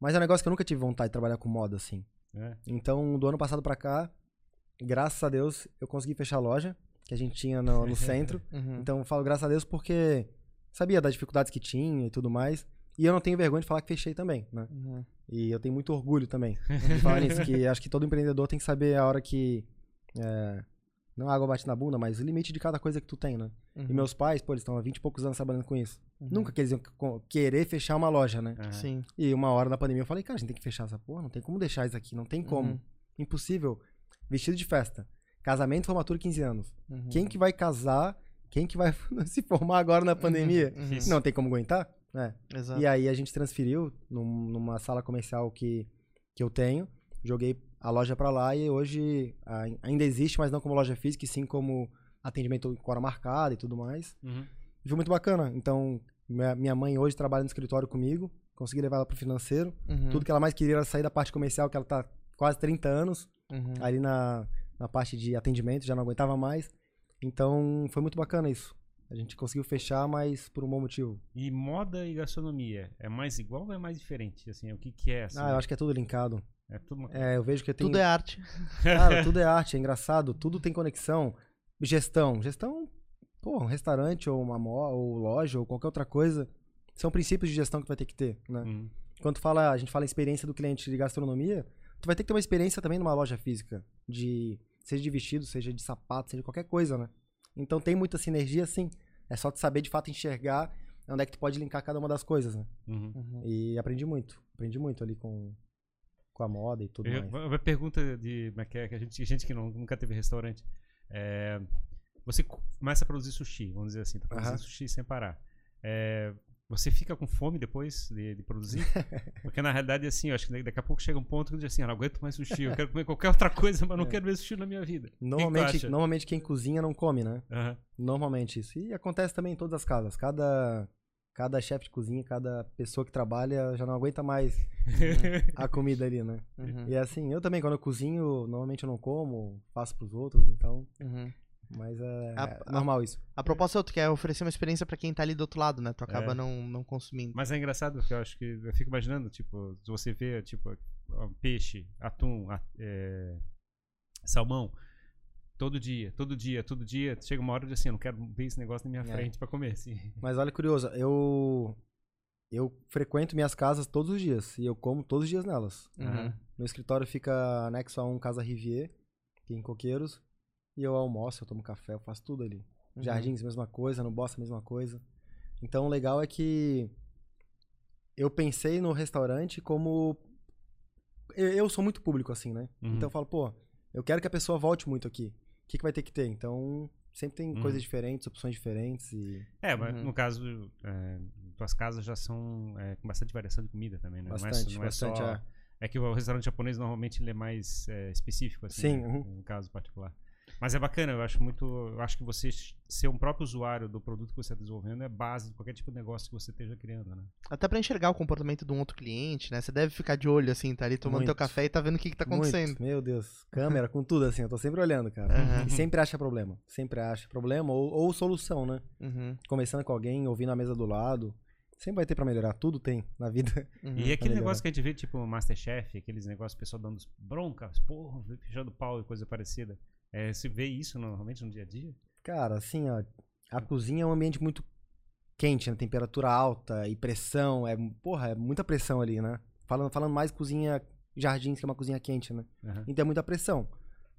Mas é um negócio que eu nunca tive vontade de trabalhar com moda, assim. né? Então, do ano passado pra cá, graças a Deus, eu consegui fechar a loja, que a gente tinha no, no centro. Uhum. Então, eu falo graças a Deus porque sabia das dificuldades que tinha e tudo mais. E eu não tenho vergonha de falar que fechei também, né? Uhum. E eu tenho muito orgulho também de falar nisso, que acho que todo empreendedor tem que saber a hora que. é, não água bate na bunda, mas o limite de cada coisa que tu tem, né? Uhum. E meus pais, pô, eles estão há 20 e poucos anos trabalhando com isso. Uhum. Nunca que eles iam querer fechar uma loja, né? Aham. Sim. E uma hora na pandemia eu falei, cara, a gente tem que fechar essa porra, não tem como deixar isso aqui, não tem como. Uhum. Impossível. Vestido de festa. Casamento, formatura, 15 anos. Uhum. Quem que vai casar? Quem que vai se formar agora na pandemia? Uhum. Não tem como aguentar? É. Exato. E aí a gente transferiu num- numa sala comercial que, que eu tenho. Joguei a loja pra lá e hoje ainda existe, mas não como loja física, e sim como atendimento com hora marcada e tudo mais. Uhum. E foi muito bacana. Então, minha, minha mãe hoje trabalha no escritório comigo. Consegui levar ela pro financeiro. Uhum. Tudo que ela mais queria era sair da parte comercial, que ela tá quase 30 anos. Uhum. Ali na, na parte de atendimento, já não aguentava mais. Então, foi muito bacana isso. A gente conseguiu fechar, mas por um bom motivo. E moda e gastronomia é mais igual ou é mais diferente? Assim, o que que é? Assim? Ah, eu acho que é tudo linkado. É tudo uma... É, eu vejo que tem. Tudo é arte. Cara, tudo é arte, é engraçado, tudo tem conexão. Gestão. Gestão, pô, um restaurante ou uma mo ou loja ou qualquer outra coisa, são princípios de gestão que vai ter que ter, né? Uhum. Quando fala, a gente fala experiência do cliente de gastronomia, tu vai ter que ter uma experiência também numa loja física, de seja de vestido, seja de sapato, seja qualquer coisa, né? Então tem muita sinergia, sim. É só tu saber de fato enxergar onde é que tu pode linkar cada uma das coisas, né? Uhum. Uhum. E aprendi muito, aprendi muito ali com, com a moda e tudo Eu- mais. Uma pergunta de é que é, que a gente, gente que não- nunca teve restaurante. É, você co- começa a produzir sushi, vamos dizer assim, tá produzindo sushi sem parar. É, você fica com fome depois de, de produzir? Porque na realidade, assim, eu acho que daqui a pouco chega um ponto que eu diz assim, eu não aguento mais sushi, eu quero comer qualquer outra coisa, mas não É. quero ver sushi na minha vida. Normalmente, acha? normalmente quem cozinha não come, né? Aham. Normalmente isso. E acontece também em todas as casas. Cada, cada chefe de cozinha, cada pessoa que trabalha já não aguenta mais a comida ali, né? Uhum. E é assim, eu também, quando eu cozinho, normalmente eu não como, faço pros outros, então. Uhum. Mas é, A- é normal isso. A proposta é outra, que é oferecer uma experiência pra quem tá ali do outro lado, né? Tu acaba É. não, não consumindo. Mas é engraçado porque eu acho que eu fico imaginando, tipo, se você vê, tipo, peixe, atum, é, salmão, todo dia, todo dia, todo dia, chega uma hora de assim, eu não quero ver esse negócio na minha É. frente pra comer, assim. Mas olha, curioso, eu. Eu frequento minhas casas todos os dias. E eu como todos os dias nelas. Uhum. Meu escritório fica anexo a um Casa Rivier, aqui em Coqueiros. E eu almoço, eu tomo café, eu faço tudo ali. Uhum. Jardins, mesma coisa. No Bossa, mesma coisa. Então, o legal é que eu pensei no restaurante como. Eu, eu sou muito público, assim, né? Uhum. Então, eu falo, pô, eu quero que a pessoa volte muito aqui. O que, que vai ter que ter? Então, sempre tem Uhum. coisas diferentes, opções diferentes e. É, mas Uhum. no caso, é, tuas casas já são é, com bastante variação de comida também, né? Bastante, não é, só- bastante, não é é. só... É que o restaurante japonês normalmente ele é mais é, específico, assim, Sim, né? uhum. no caso particular. Mas é bacana, eu acho muito. Eu acho que você ser um próprio usuário do produto que você está desenvolvendo é base de qualquer tipo de negócio que você esteja criando, né? Até pra enxergar o comportamento de um outro cliente, né? Você deve ficar de olho, assim, tá ali tomando teu Muito. café e tá vendo o que, que tá acontecendo. Muito, meu Deus. Câmera, com tudo, assim. Eu tô sempre olhando, cara. Aham. E sempre acha problema. Sempre acha problema ou, ou solução, né? Uhum, Conversando com alguém, ouvindo a mesa do lado. Sempre vai ter pra melhorar. Tudo tem na vida. uhum. E aquele negócio que a gente vê, tipo, Masterchef, aqueles negócios, o pessoal dando broncas, porra, fechando pau e coisa parecida. É, se vê isso normalmente no dia a dia? Cara, assim, ó. A cozinha é um ambiente muito quente, né? Temperatura alta e pressão. É, porra, é muita pressão ali, né? Falando, falando mais cozinha jardins, que é uma cozinha quente, né? Aham, Então é muita pressão.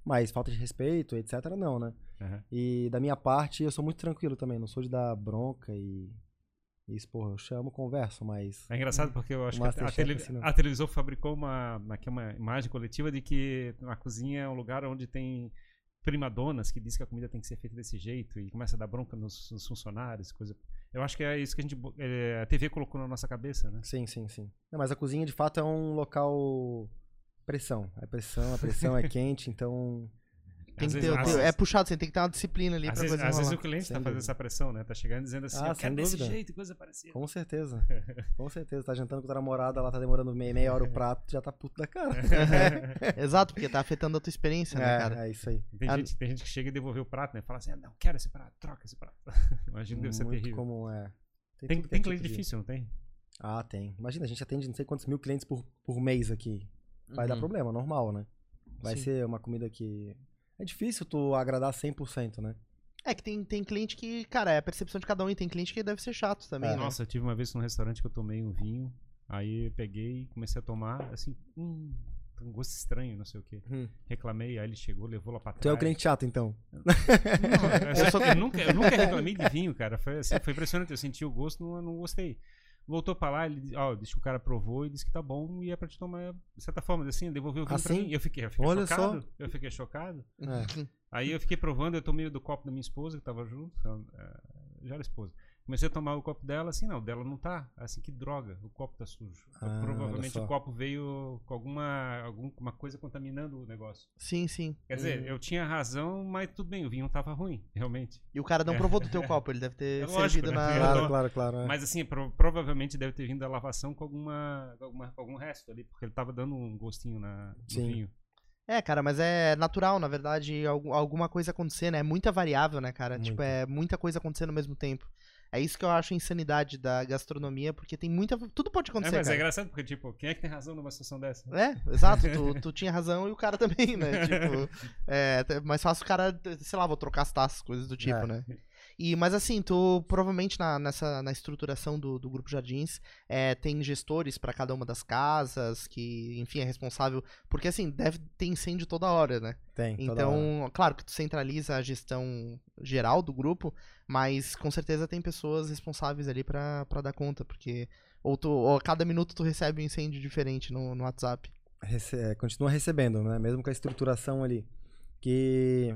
Mas falta de respeito, etc, não, né? aham. E da minha parte, eu sou muito tranquilo também. Não sou de dar bronca e. Isso, porra, eu chamo, converso, mas. É engraçado porque eu acho que a, Masterchef tele- ensinou. a televisão fabricou uma, aqui uma imagem coletiva de que a cozinha é um lugar onde tem primadonas que diz que a comida tem que ser feita desse jeito e começa a dar bronca nos, nos funcionários, coisa. Eu acho que é isso que a gente é, a TV colocou na nossa cabeça, né? Sim, sim, sim. Não, mas a cozinha, de fato, é um local. Pressão. É pressão, a pressão é quente, então. Tem que vezes- ter, às ter- vezes- é puxado, você tem que ter uma disciplina ali Às pra vezes, coisa às vezes o cliente Sem tá fazendo dúvida. essa pressão, né? Tá chegando dizendo assim, Ah, eu quero desse jeito, coisa parecida. Com certeza. Com certeza. Tá jantando com a namorada, ela tá demorando meia, meia hora o prato, já tá puto da cara. Exato, porque tá afetando a tua experiência, né, cara? É, é isso aí. Tem, Ah, gente, tem gente que chega e devolver o prato, né? Fala assim, ah, não, quero esse prato, troca esse prato. Imagina, deve ser Muito terrível. comum, é. Tem, tem é cliente tipo difícil, não tem? Ah, tem. Imagina, a gente atende não sei quantos mil clientes por, por mês aqui. Vai dar Uhum. problema, normal, né? Vai Sim. ser uma comida que. É difícil tu agradar 100%, né? É que tem, tem cliente que, cara, é a percepção de cada um e tem cliente que deve ser chato também, É. né? Nossa, eu tive uma vez num restaurante que eu tomei um vinho, aí eu peguei e comecei a tomar, assim, hum, tem um gosto estranho, não sei o que. Hum. Reclamei, aí ele chegou, levou lá pra trás. Tu é o cliente chato, então. Não, eu, só- eu nunca, eu nunca reclamei de vinho, cara. Foi, assim, foi impressionante. Eu senti o gosto, não, não gostei. Voltou pra lá, ele ó, disse que o cara provou e disse que tá bom e é pra te tomar de certa forma. Assim, devolveu o vinho pra Assim? mim. Eu fiquei, eu fiquei Olha chocado. Eu fiquei chocado. É. Aí eu fiquei provando, eu tomei do copo da minha esposa, que tava junto. ela, eh, Já era esposa. Comecei a tomar o copo dela, assim, não, dela não tá. Assim, que droga, o copo tá sujo. Ah, Provavelmente o copo veio com alguma, alguma coisa contaminando o negócio. Sim, sim. Quer dizer, eu tinha razão, mas tudo bem, o vinho tava ruim, realmente. E o cara não provou do teu copo, ele deve ter É lógico, servido né? na. Claro, claro, claro. é. Mas assim, pro- provavelmente deve ter vindo da lavação com alguma, alguma algum resto ali, porque ele tava dando um gostinho na, no Sim. vinho. É, cara, mas é natural, na verdade, algu- alguma coisa acontecer, né? É muita variável, né, cara? Tipo, Muita. é muita coisa acontecendo ao mesmo tempo. É isso que eu acho a insanidade da gastronomia, porque tem muita. Tudo pode É, acontecer, mas é cara. engraçado porque, tipo, quem é que tem razão numa situação dessa? É, exato, tu, tu tinha razão e o cara também, né? Tipo, é é mais fácil o cara, sei lá, vou trocar as taças, coisas do tipo, É. né? E, mas assim, tu provavelmente na, nessa, na estruturação do, do Grupo Jardins é, tem gestores pra cada uma das casas, que, enfim, é responsável. Porque assim, deve ter incêndio toda hora, né? Tem. toda hora. Então, claro que tu centraliza a gestão geral do grupo, mas com certeza tem pessoas responsáveis ali pra pra dar conta, porque ou, tu, ou a cada minuto tu recebe um incêndio diferente no, no WhatsApp. Rece- é, continua recebendo, né? Mesmo com a estruturação ali. Que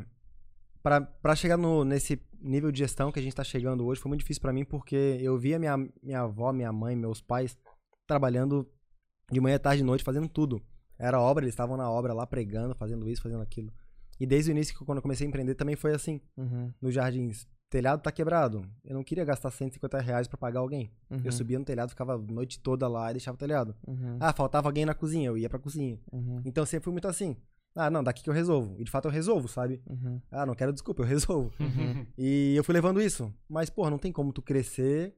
pra pra chegar no, nesse nível de gestão que a gente tá chegando hoje foi muito difícil pra mim porque eu via minha, minha avó, minha mãe, meus pais trabalhando de manhã, tarde e noite, fazendo tudo. Era obra, eles estavam na obra lá pregando, fazendo isso, fazendo aquilo. E desde o início, quando eu comecei a empreender, também foi assim. Nos jardins, telhado tá quebrado. Eu não queria gastar 150 reais pra pagar alguém. Uhum, Eu subia no telhado, ficava a noite toda lá e deixava o telhado. uhum, Ah, faltava alguém na cozinha, eu ia pra cozinha. uhum, Então sempre fui muito assim. Ah, não, daqui que eu resolvo. E de fato eu resolvo, sabe? uhum, Ah, não quero desculpa, eu resolvo. uhum. E eu fui levando isso. Mas, porra, não tem como tu crescer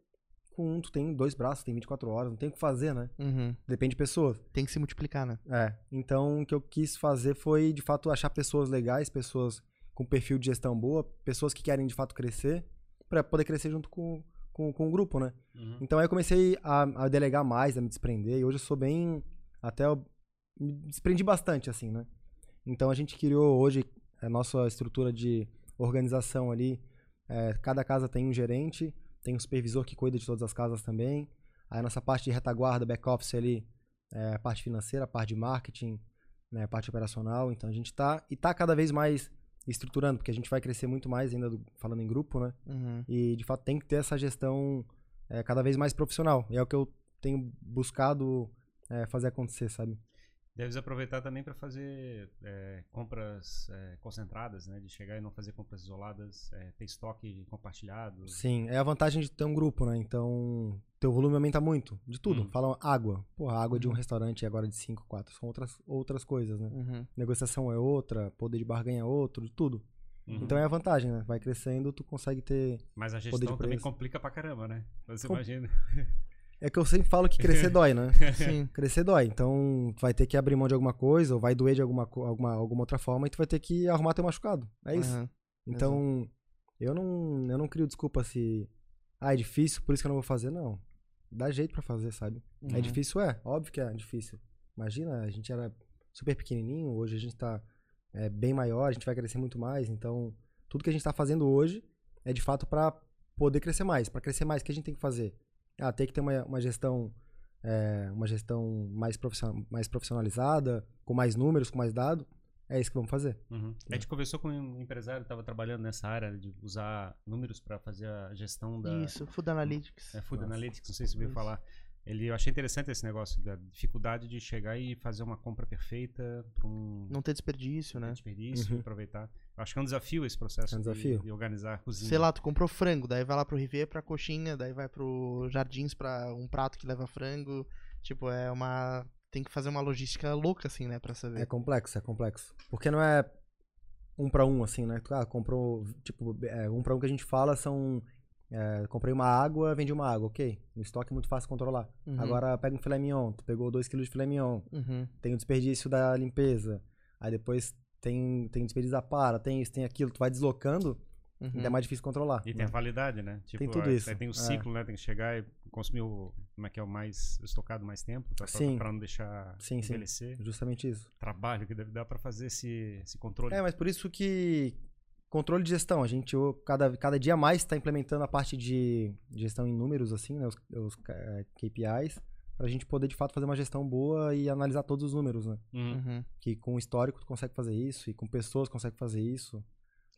com. Tu tem dois braços, tem 24 horas, não tem o que fazer, né? Uhum. Depende de pessoas. Tem que se multiplicar, né? É. Então o que eu quis fazer foi, de fato, achar pessoas legais, pessoas com perfil de gestão boa, pessoas que querem de fato crescer, pra poder crescer junto com, com, com o grupo, né? Uhum. Então aí eu comecei a, a delegar mais, a me desprender, e hoje eu sou bem. Até eu me desprendi bastante, assim, né? Então a gente criou hoje a nossa estrutura de organização ali. É, cada casa tem um gerente, tem um supervisor que cuida de todas as casas também. Aí nossa parte de retaguarda, back-office ali, é, a parte financeira, a parte de marketing, né, a parte operacional. Então a gente está e está cada vez mais estruturando, porque a gente vai crescer muito mais ainda do- falando em grupo, né? Uhum. E de fato tem que ter essa gestão é, cada vez mais profissional. E é o que eu tenho buscado é, fazer acontecer, sabe? Deves aproveitar também para fazer é, compras é, concentradas, né? De chegar e não fazer compras isoladas, é, ter estoque compartilhado. Sim, é a vantagem de ter um grupo, né? Então, teu volume aumenta muito, de tudo. Hum. Falam água. Porra, a água de um restaurante é agora de 5, 4. São outras, outras coisas, né? Uhum. Negociação é outra, poder de barganha é outro, de tudo. Uhum. Então é a vantagem, né? Vai crescendo, tu consegue ter. Mas a poder de gestão também complica pra caramba, né? Você Com- imagina. É que eu sempre falo que crescer dói, né? Sim. Crescer dói. Então, tu vai ter que abrir mão de alguma coisa, ou vai doer de alguma, alguma, alguma outra forma, e tu vai ter que arrumar teu machucado. É isso. Uhum. Então, eu não, eu não crio desculpa se. Ah, é difícil, por isso que eu não vou fazer. Não. Dá jeito pra fazer, sabe? Uhum. É difícil, é. Óbvio que é difícil. Imagina, a gente era super pequenininho, hoje a gente tá é, bem maior, a gente vai crescer muito mais. Então, tudo que a gente tá fazendo hoje é de fato pra poder crescer mais. Pra crescer mais, o que a gente tem que fazer? Ah, tem que ter uma, uma gestão. é, uma gestão mais, profissional, mais profissionalizada, com mais números, com mais dados. É isso que vamos fazer. Uhum. A gente conversou com um empresário que estava trabalhando nessa área de usar números para fazer a gestão da Isso, Food Analytics. é, Food Nossa. Analytics, não sei se você ouviu Isso. falar. Ele, eu achei interessante esse negócio da dificuldade de chegar e fazer uma compra perfeita para um Não ter desperdício, né? desperdício, Uhum. aproveitar. Acho que é um desafio esse processo É um de- desafio. De, organizar a cozinha. Sei lá, tu comprou frango, daí vai lá pro Rivier pra coxinha, daí vai pro Jardins pra um prato que leva frango. Tipo, é uma. Tem que fazer uma logística louca, assim, né, pra saber. É complexo, é complexo. Porque não é um pra um, assim, né? Tu, Ah, comprou, tipo, é, um pra um que a gente fala são. é, comprei uma água, vendi uma água, ok. No estoque é muito fácil controlar. Uhum. Agora pega um filé mignon, tu pegou 2kg de filé mignon, Uhum. tem o desperdício da limpeza, aí depois tem, tem desperdício da para, tem isso, tem aquilo, tu vai deslocando, Uhum. ainda é mais difícil controlar. E tem né? a validade, né? Tipo, tudo a- isso, aí Tem o é. ciclo, né? Tem que chegar e consumir o. Como é que é o mais estocado mais tempo, Sim. pra não deixar Sim, sim. envelhecer. Justamente isso. Trabalho que deve dar pra fazer esse, esse controle. É, mas por isso que controle de gestão, a gente cada, cada dia mais está implementando a parte de gestão em números, assim, né, os, os eh, KPIs, para a gente poder de fato fazer uma gestão boa e analisar todos os números, né? Uhum. Uhum. Que com o histórico tu consegue fazer isso e com pessoas consegue fazer isso.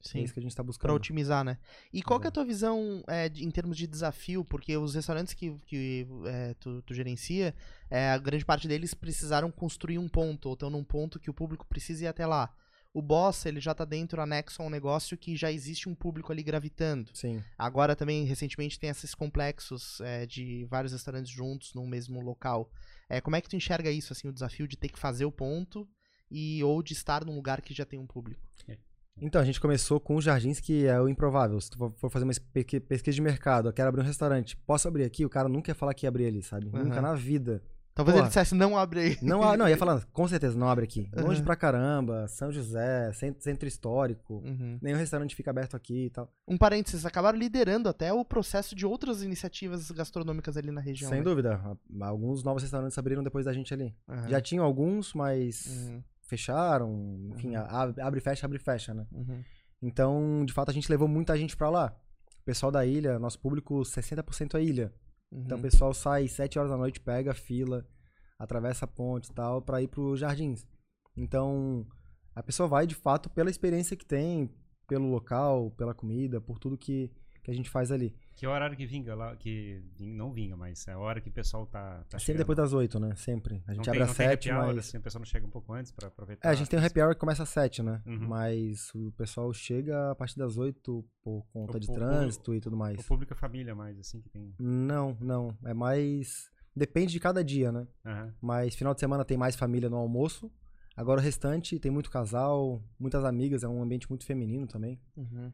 É Sim. isso que a gente está Pra buscando. otimizar, né? E qual que é a Exato. tua visão é, de- em termos de desafio? Porque os restaurantes que, que é, tu, tu gerencia, é, a grande parte deles precisaram construir um ponto, ou estão num ponto que o público precisa ir até lá. O Boss, ele já tá dentro, anexo a um negócio que já existe um público ali gravitando. Sim. Agora também, recentemente, tem esses complexos é, de vários restaurantes juntos num mesmo local. É, como é que tu enxerga isso, assim, o desafio de ter que fazer o ponto e ou de estar num lugar que já tem um público? Então, a gente começou com os jardins, que é o improvável. Se tu for- fazer uma pesqui- pesquisa de mercado, eu quero abrir um restaurante, posso abrir aqui? O cara nunca ia falar que ia abrir ali, sabe? Aham. Nunca na vida. Talvez Porra. ele dissesse, não abre aí. Não, não, ia falar, com certeza, não abre aqui. Longe pra caramba, São José, centro, centro histórico. Uhum. Nenhum restaurante fica aberto aqui e tal. Um parênteses, acabaram liderando até o processo de outras iniciativas gastronômicas ali na região. Sem né? dúvida. Alguns novos restaurantes abriram depois da gente ali. Aham. Já tinham alguns, mas Uhum, fecharam. Enfim, Uhum. abre, fecha, abre, fecha, né? uhum. Então, de fato, a gente levou muita gente pra lá. O pessoal da ilha, nosso público, 60% é ilha. Então, o Uhum. pessoal sai 7 horas da noite, pega a fila, atravessa a ponte e tal, pra ir pros jardins. Então, a pessoa vai, de fato, pela experiência que tem, pelo local, pela comida, por tudo que, que a gente faz ali. Que é o horário que vinga lá, que ving- não vinga, mas é a hora que o pessoal tá, tá Sempre chegando. depois das 8, né? Sempre. A Não gente tem- abre às não tem 7, happy hour, mas... assim, o pessoal não chega um pouco antes pra aproveitar. É, a gente tem um happy hour que começa às 7, né? Uhum. Mas o pessoal chega a partir das 8 por conta O de o- trânsito e tudo O mais. público é família mais, assim, que tem... Não, não. É mais. Depende de cada dia, né? Aham. Mas final de semana tem mais família no almoço. Agora o restante tem muito casal, muitas amigas, é um ambiente muito feminino também. Uhum.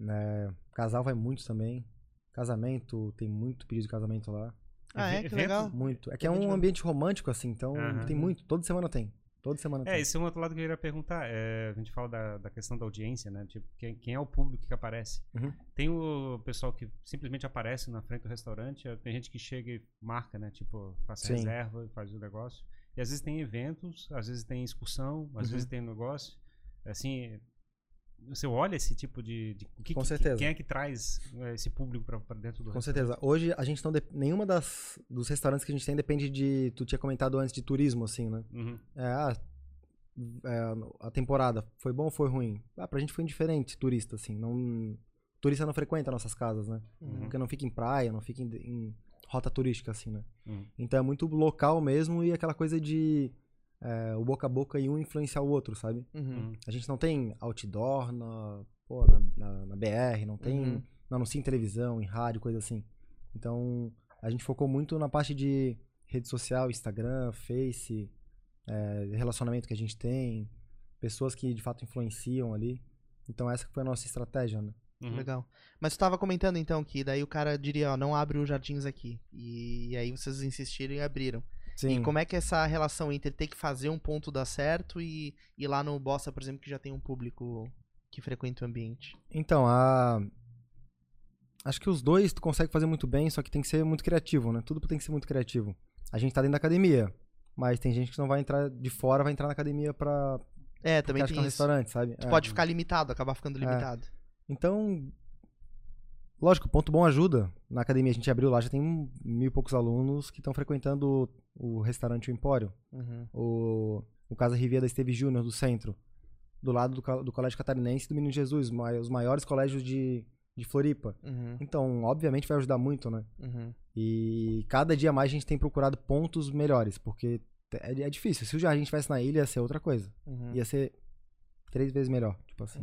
Né? Casal vai muito também. Casamento, tem muito pedido de casamento lá. Ah, é? Que legal. Muito. É que é um ambiente romântico, assim, então Aham. tem muito. Toda semana tem. Toda semana É, tem. esse é um outro lado que eu queria perguntar. É, a gente fala da, da questão da audiência, né? Tipo, quem, quem é o público que aparece? Uhum. Tem o pessoal que simplesmente aparece na frente do restaurante, tem gente que chega e marca, né? Tipo, faz Sim. reserva e faz o negócio. E às vezes tem eventos, às vezes tem excursão, às Uhum. vezes tem negócio. Assim, você olha esse tipo de. de que, Com que- certeza. Quem é que traz eh, esse público pra, pra dentro do Com certeza. Hoje a gente não. dep- Nenhuma das, dos restaurantes que a gente tem depende de. Tu tinha comentado antes de turismo, assim, né? Uhum. É, ah, é, a temporada foi bom ou foi ruim? Ah, pra gente foi indiferente, turista, assim. Não, turista não frequenta nossas casas, né? Uhum. Porque não fica em praia, não fica em, em rota turística, assim, né? Uhum. Então é muito local mesmo e aquela coisa de é, o boca a boca e um influenciar o outro, sabe? Uhum. Uhum. A gente não tem outdoor na, pô, na, na- na BR, não tem. Uhum. Não anuncia em televisão, em rádio, coisa assim. Então a gente focou muito na parte de rede social, Instagram, Face, é, relacionamento que a gente tem, pessoas que de fato influenciam ali. Então essa que foi a nossa estratégia, né? Uhum. Legal. Mas tu tava comentando então que daí o cara diria, ó, não abre os jardins aqui. E, aí vocês insistiram e abriram. Sim. E como é que é essa relação entre ter que fazer um ponto dar certo e ir lá no Bossa, por exemplo, que já tem um público que frequenta o ambiente? Então, a. Acho que os dois tu consegue fazer muito bem, só que tem que ser muito criativo, né? Tudo tem que ser muito criativo. A gente tá dentro da academia, mas tem gente que não vai entrar de fora, vai entrar na academia pra. É, também tem é um restaurante, sabe? Tu É. pode ficar limitado, acabar ficando É. limitado. Então, lógico, ponto bom ajuda. Na academia a gente abriu lá, já tem um mil e poucos alunos que estão frequentando o, o restaurante o Empório. Uhum. O, o Casa Riviera da Esteve Júnior, do centro. Do lado do, do Colégio Catarinense e do Menino Jesus, os mai- os maiores colégios de, de Floripa. Uhum. Então, obviamente vai ajudar muito, né? Uhum. E cada dia mais a gente tem procurado pontos melhores, porque é, é difícil. Se o Jardim estivesse na ilha, ia ser outra coisa. Uhum. Ia ser três vezes melhor, tipo assim.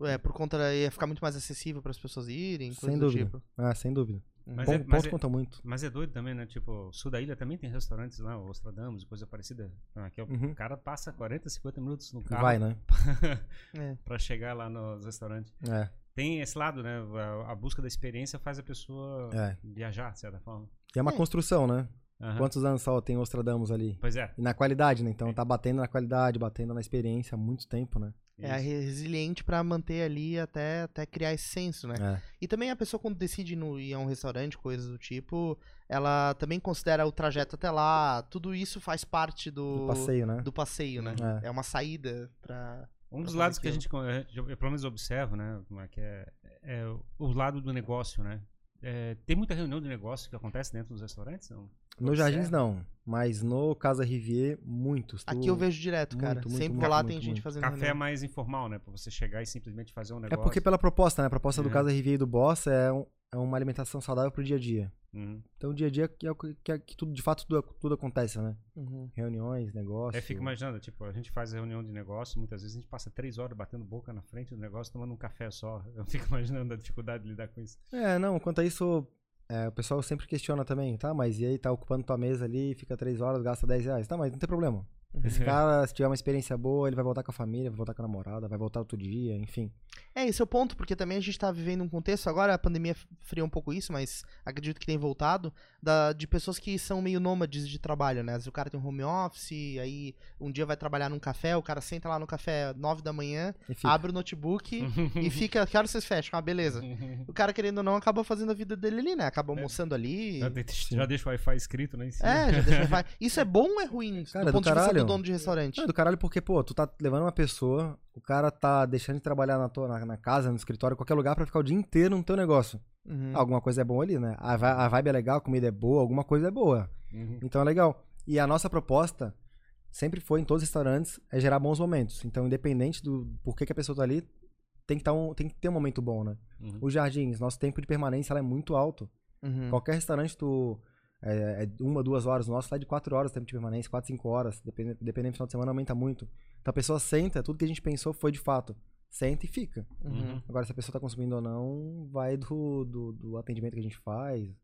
Uhum. É, por conta ia ficar muito mais acessível para as pessoas irem, coisa Sem do dúvida. tipo. Ah, sem dúvida. Mas Pon- é- mas é- conta muito. Mas é doido também, né? Tipo, o sul da ilha também tem restaurantes lá, o Ostradamus, coisa parecida. Então, Aqui, é o Uhum. cara passa 40, 50 minutos no carro Vai, né? É. pra chegar lá nos restaurantes. É. Tem esse lado, né? A, a busca da experiência faz a pessoa É. viajar, de certa forma. E é uma É. construção, né? Aham. Quantos anos só tem Ostradamus ali? Pois é. E na qualidade, né? Então tá batendo na qualidade, batendo na experiência há muito tempo, né? É resiliente pra manter ali até, até criar esse senso, né? É. E também a pessoa quando decide no, ir a um restaurante, coisas do tipo, ela também considera o trajeto até lá, tudo isso faz parte do, Do passeio, né? do passeio, né? É. É uma saída pra... Um dos lados que a gente, eu pelo menos observo, né, como é que é, é o- o lado do negócio, né? É, tem muita reunião de negócio que acontece dentro dos restaurantes? Não? No Observa. Jardins não, mas no Casa Rivier, muitos. Tu- Aqui eu vejo direto, muito, cara. muito, Sempre muito, lá, muito, tem gente muito. fazendo Café é mais informal, né? Pra você chegar e simplesmente fazer um É negócio. porque pela proposta, né? A proposta do É. Casa Rivier e do Boss é, um- é uma alimentação saudável pro dia a dia. Uhum. Então o dia a dia que é o que, que, é- que tudo, de fato tudo, tudo acontece, né? Uhum. Reuniões, negócios. É, fico imaginando, tipo, a gente faz reunião de negócio, muitas vezes a gente passa três horas batendo boca na frente do negócio, tomando um café só. Eu fico imaginando a dificuldade de lidar com isso. É, não, quanto a isso, é, o pessoal sempre questiona também, tá? Mas e aí tá ocupando tua mesa ali, fica três horas, gasta 10 reais. Tá, mas não tem problema. Esse cara, se tiver uma experiência boa, ele vai voltar com a família, vai voltar com a namorada, vai voltar outro dia, enfim. É, esse é o ponto, porque também a gente tá vivendo um contexto, agora a pandemia friou um pouco isso, mas acredito que tem voltado, da, de pessoas que são meio nômades de trabalho, né? O cara tem um home office, aí um dia vai trabalhar num café, o cara senta lá no café 9 da manhã, abre o notebook e fica, que vocês fecham? Ah, beleza. O cara, querendo ou não, acaba fazendo a vida dele ali, né? Acaba almoçando ali. Já, de- já deixa o Wi-Fi escrito, né? em cima. É, já deixa vai. Isso é bom ou é ruim? Cara, do do ponto de vista do dono de restaurante. Não, é do caralho porque, pô, tu tá levando uma pessoa, o cara tá deixando de trabalhar na, tua, na, na casa, no escritório, qualquer lugar pra ficar o dia inteiro no teu negócio. Uhum. Alguma coisa é boa ali, né? A, a vibe é legal, a comida é boa, alguma coisa é boa. Uhum. Então é legal. E a nossa proposta sempre foi, em todos os restaurantes, é gerar bons momentos. Então, independente do porquê que a pessoa tá ali, tem que, tá um, tem que ter um momento bom, né? Uhum. Os jardins, nosso tempo de permanência ela é muito alto. Uhum. Qualquer restaurante, tu. É, é uma, duas horas. O nosso lá é de quatro horas o tempo de permanência, quatro, cinco horas. Dependendo, dependendo do final de semana, aumenta muito. Então a pessoa senta, tudo que a gente pensou foi de fato. Senta e fica. Uhum. Agora, se a pessoa tá consumindo ou não, vai do, do, do atendimento que a gente faz,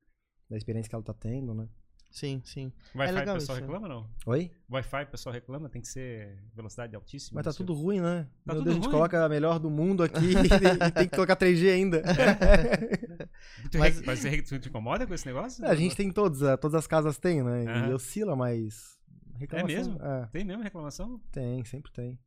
da experiência que ela tá tendo, né? Sim, sim. Wi-Fi o legal pessoal isso, reclama não? Oi? Wi-Fi o pessoal reclama, tem que ser velocidade altíssima. Mas tá tudo ruim, né? Tá Meu tudo Deus, a gente ruim? coloca a melhor do mundo aqui e tem que colocar 3G ainda. Tu, Mas- mas... você te incomoda com esse negócio? É, a gente tem todos, é, todas as casas tem, né? E Aham. oscila, mas. reclamação- mesmo? É, Tem mesmo reclamação? tem, sempre tem.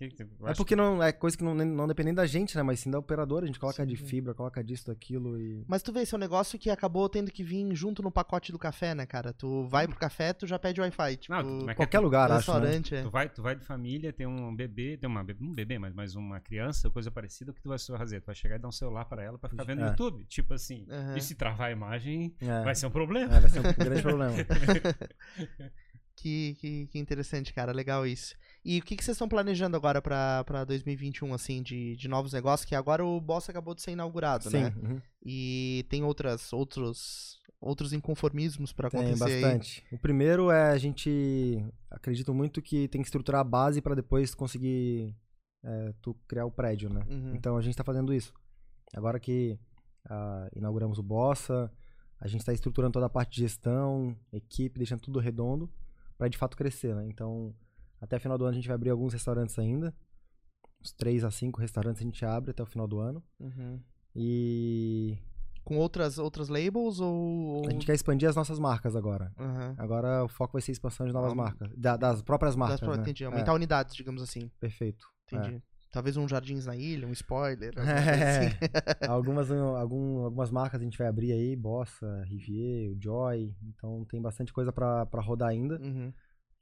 É porque não é coisa que não, não depende nem da gente, né? Mas sim da operadora. A gente coloca Sim, de sim. fibra, coloca disso, daquilo e. Mas tu vê, esse é um negócio que acabou tendo que vir junto no pacote do café, né, cara? Tu vai pro café, tu já pede Wi-Fi. Tipo, Não, tu- mas Qualquer lugar, acho. Né? restaurante, é. Tu vai, tu vai de família, tem um bebê, tem uma, um bebê, mas, mas uma criança, coisa parecida, o que tu vai fazer? Tu vai chegar e dar um celular pra ela pra ficar vendo É. YouTube. Tipo assim, Aham. e se travar a imagem, É. vai ser um problema. É, vai ser um grande problema. Que, que, que interessante, cara. Legal isso. E o que, que vocês estão planejando agora pra 2021, assim, de, de novos negócios? Que agora o Boss acabou de ser inaugurado, Sim, né? uhum. E tem outras, outros, outros inconformismos tem acontecer aí. bastante. O primeiro é a gente acredito muito que tem que estruturar a base pra depois conseguir é, tu criar o prédio, né? Uhum. Então a gente tá fazendo isso. Agora que ah, inauguramos o Bossa, a gente está estruturando toda a parte de gestão, equipe, deixando tudo redondo para de fato crescer, né? Então, até o final do ano a gente vai abrir alguns restaurantes ainda. Uns 3 a 5 restaurantes a gente abre até o final do ano. Uhum. E Com outras, outras labels ou... a gente quer expandir as nossas marcas agora. Aham. Agora o foco vai ser expansão de novas Ah, marcas. Da- das próprias Das marcas, pro- né? Entendi. É, Aumentar unidades, digamos assim. perfeito. Entendi. Talvez um Jardins na Ilha, um spoiler. alguma É. coisa assim. algumas, algum, algumas marcas a gente vai abrir aí, Bossa, Rivier, o Joy. Então tem bastante coisa pra pra rodar ainda. Uhum.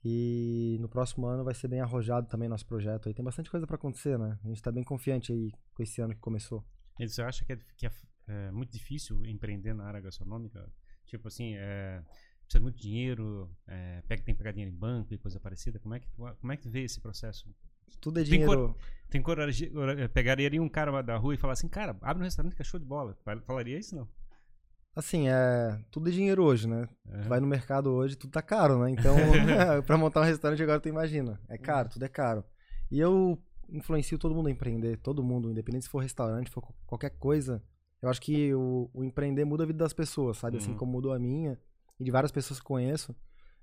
E no próximo ano vai ser bem arrojado também nosso projeto aí. Tem bastante coisa pra acontecer, né? A gente tá bem confiante aí com esse ano que começou. E você acha que é, que é, é muito difícil empreender na área gastronômica? Tipo assim, é, precisa de muito dinheiro, é, pega, tem que pegar dinheiro em banco e coisa parecida. Como é que tu, como é que tu vê esse processo? Tudo é dinheiro. Tem coragem, eh, pegaria um cara da rua e falar assim, cara, abre um restaurante que é show de bola. Fal- Falaria isso não? Assim, é. Tudo é dinheiro hoje, né? Tu vai no mercado hoje, tudo tá caro, né? Então, pra montar um restaurante agora tu imagina. É caro, tudo é caro. E eu influencio todo mundo a empreender, todo mundo, independente se for restaurante, for qualquer coisa. Eu acho que o, o empreender muda a vida das pessoas, sabe? Assim Uhum. como mudou a minha e de várias pessoas que conheço.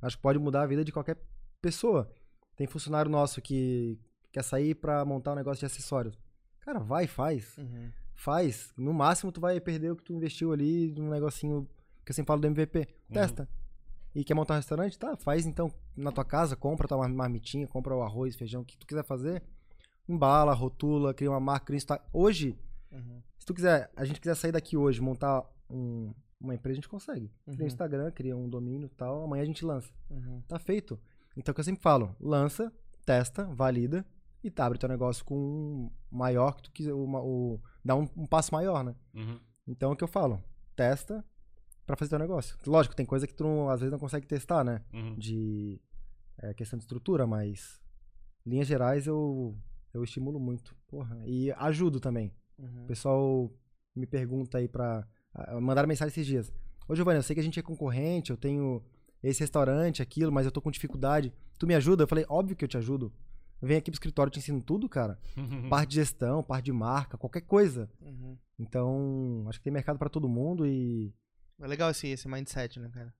Acho que pode mudar a vida de qualquer pessoa. Tem funcionário nosso que quer sair pra montar um negócio de acessórios. Cara, vai, faz. Uhum. Faz. No máximo, tu vai perder o que tu investiu ali num negocinho que eu sempre falo do MVP. Testa. E quer montar um restaurante? Tá, faz então na tua casa, compra tua mar- marmitinha, compra o arroz, feijão, o que tu quiser fazer. Embala, rotula, cria uma marca, cria Insta- Hoje, Uhum. se tu quiser, a gente quiser sair daqui hoje, montar um- uma empresa, a gente consegue. Cria Uhum. um Instagram, cria um domínio e tal, amanhã a gente lança. Uhum. Tá feito. Então, o que eu sempre falo, lança, testa, valida e tá, abre teu negócio com um maior que tu quiser, uma- o, dá um, um passo maior, né? Uhum. Então, é o que eu falo, testa pra fazer teu negócio. Lógico, tem coisa que tu não- às vezes não consegue testar, né? Uhum. De é, questão de estrutura, mas linhas gerais eu, eu estimulo muito. Porra, e ajudo também. Uhum. O pessoal me pergunta aí pra. Mandaram mensagem esses dias. Ô, Giovanni, eu sei que a gente é concorrente, eu tenho esse restaurante, aquilo, mas eu tô com dificuldade. Tu me ajuda? Eu falei, óbvio que eu te ajudo. Vem aqui pro escritório, te ensino tudo, cara. Parte de gestão, parte de marca, qualquer coisa. Uhum. Então, acho que tem mercado pra todo mundo e. É legal esse, esse mindset, né, cara?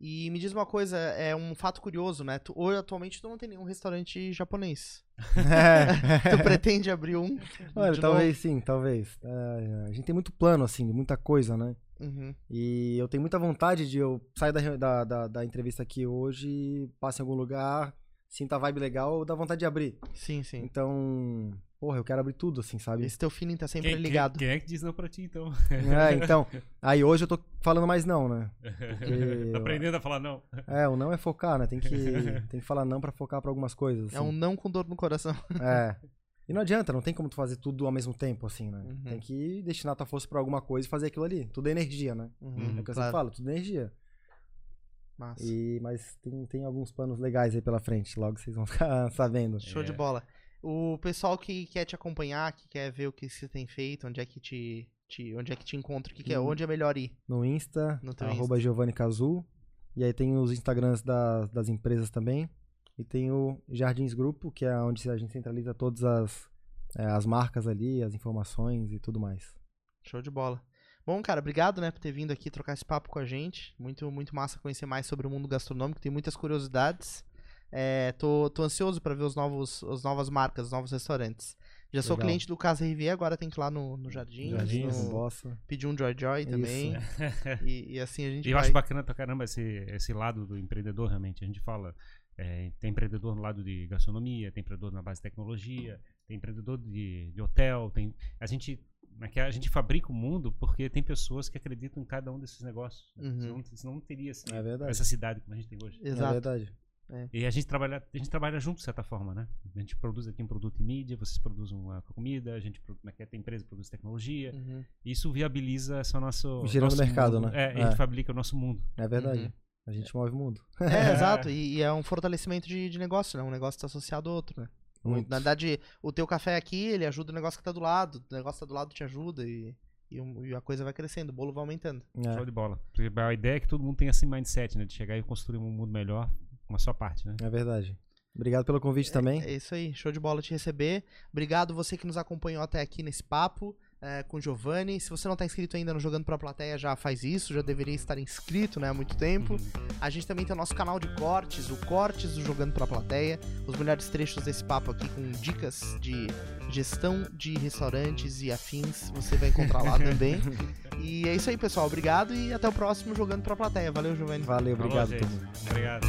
E me diz uma coisa, é um fato curioso, né? Tu, hoje, atualmente, tu não tem nenhum restaurante japonês. Tu pretende abrir um? Olha, talvez sim, talvez. É, a gente tem muito plano, assim, de muita coisa, né? novo? Uhum. E eu tenho muita vontade de eu sair da, da, da, da entrevista aqui hoje, passe em algum lugar, sinta a vibe legal, dá vontade de abrir. Sim, sim. Então, porra, eu quero abrir tudo, assim, sabe? Esse teu feeling tá sempre Quem, quem, ligado. quem é que diz não pra ti, então? É, então, aí hoje eu tô falando mais não, né? Porque- tá aprendendo a falar não. É, o não é focar, né? Tem que, tem que falar não pra focar pra algumas coisas. É um assim. não com dor no coração. É. E não adianta, não tem como tu fazer tudo ao mesmo tempo, assim, né? Uhum. Tem que destinar tua força pra alguma coisa e fazer aquilo ali. Tudo é energia, né? Uhum, É o que eu sempre falo, tudo é energia. Massa. E, mas tem, tem alguns planos legais aí pela frente, logo vocês vão ficar sabendo. Show de É. bola. O pessoal que quer te acompanhar, que quer ver o que você tem feito, onde é que te, te- onde é que te encontra, o que, que é, Hum. onde é melhor ir? No Insta, No teu arroba Giovanni Cazu. E aí tem os Instagrams das, das empresas também. E tem o Jardins Grupo, que é onde a gente centraliza todas as, é, as marcas ali, as informações e tudo mais. Show de bola. Bom, cara, obrigado, né, por ter vindo aqui trocar esse papo com a gente. Muito, muito massa conhecer mais sobre o mundo gastronômico. Tem muitas curiosidades. É, tô, tô ansioso para ver os novos, as novas marcas, os novos restaurantes. Já sou Legal. cliente do Casa Rivier, agora tem que ir lá no, no Jardim, Jardins, no Bossa. pedir um Joy Joy Isso. também. E, e assim a gente eu vai... acho bacana pra caramba esse, esse lado do empreendedor, realmente. A gente fala, É, tem empreendedor no lado de gastronomia, tem empreendedor na base de tecnologia, tem empreendedor de, de hotel, tem a gente é a gente fabrica o mundo porque tem pessoas que acreditam em cada um desses negócios. Uhum. Senão, senão não teria assim, é essa cidade como a gente tem hoje. Exato. É verdade. É. E a gente trabalha, a gente trabalha junto de certa forma, né? A gente produz aqui um produto em mídia, vocês produzem uma comida, a gente é tem empresa que produz tecnologia. Uhum. Isso viabiliza essa nosso girando nosso mercado, mundo. né? É, é, a gente fabrica o nosso mundo. É verdade. Uhum. A gente move o mundo. É, exato. E, e, é um fortalecimento de, de negócio, né? Um negócio está associado ao outro, né? Muito. Na verdade, o teu café aqui, ele ajuda o negócio que está do lado. O negócio que tá do lado te ajuda e, e, e, a coisa vai crescendo, o bolo vai aumentando. É. Show de bola. A ideia é que todo mundo tenha esse mindset, né? De chegar e construir um mundo melhor com a sua parte, né? É verdade. Obrigado pelo convite também. É, é, isso aí, show de bola te receber. Obrigado você que nos acompanhou até aqui nesse papo é, com o Giovanni. Se você não está inscrito ainda no Jogando Pra Plateia, já faz isso, já deveria estar inscrito né, há muito tempo. A gente também tem o nosso canal de cortes, o Cortes do Jogando Pra Plateia. Os melhores trechos desse papo aqui com dicas de gestão de restaurantes e afins, você vai encontrar lá também. E é isso aí, pessoal. Obrigado e até o próximo Jogando Pra Plateia. Valeu, Giovanni. Valeu, obrigado. Falou, obrigado.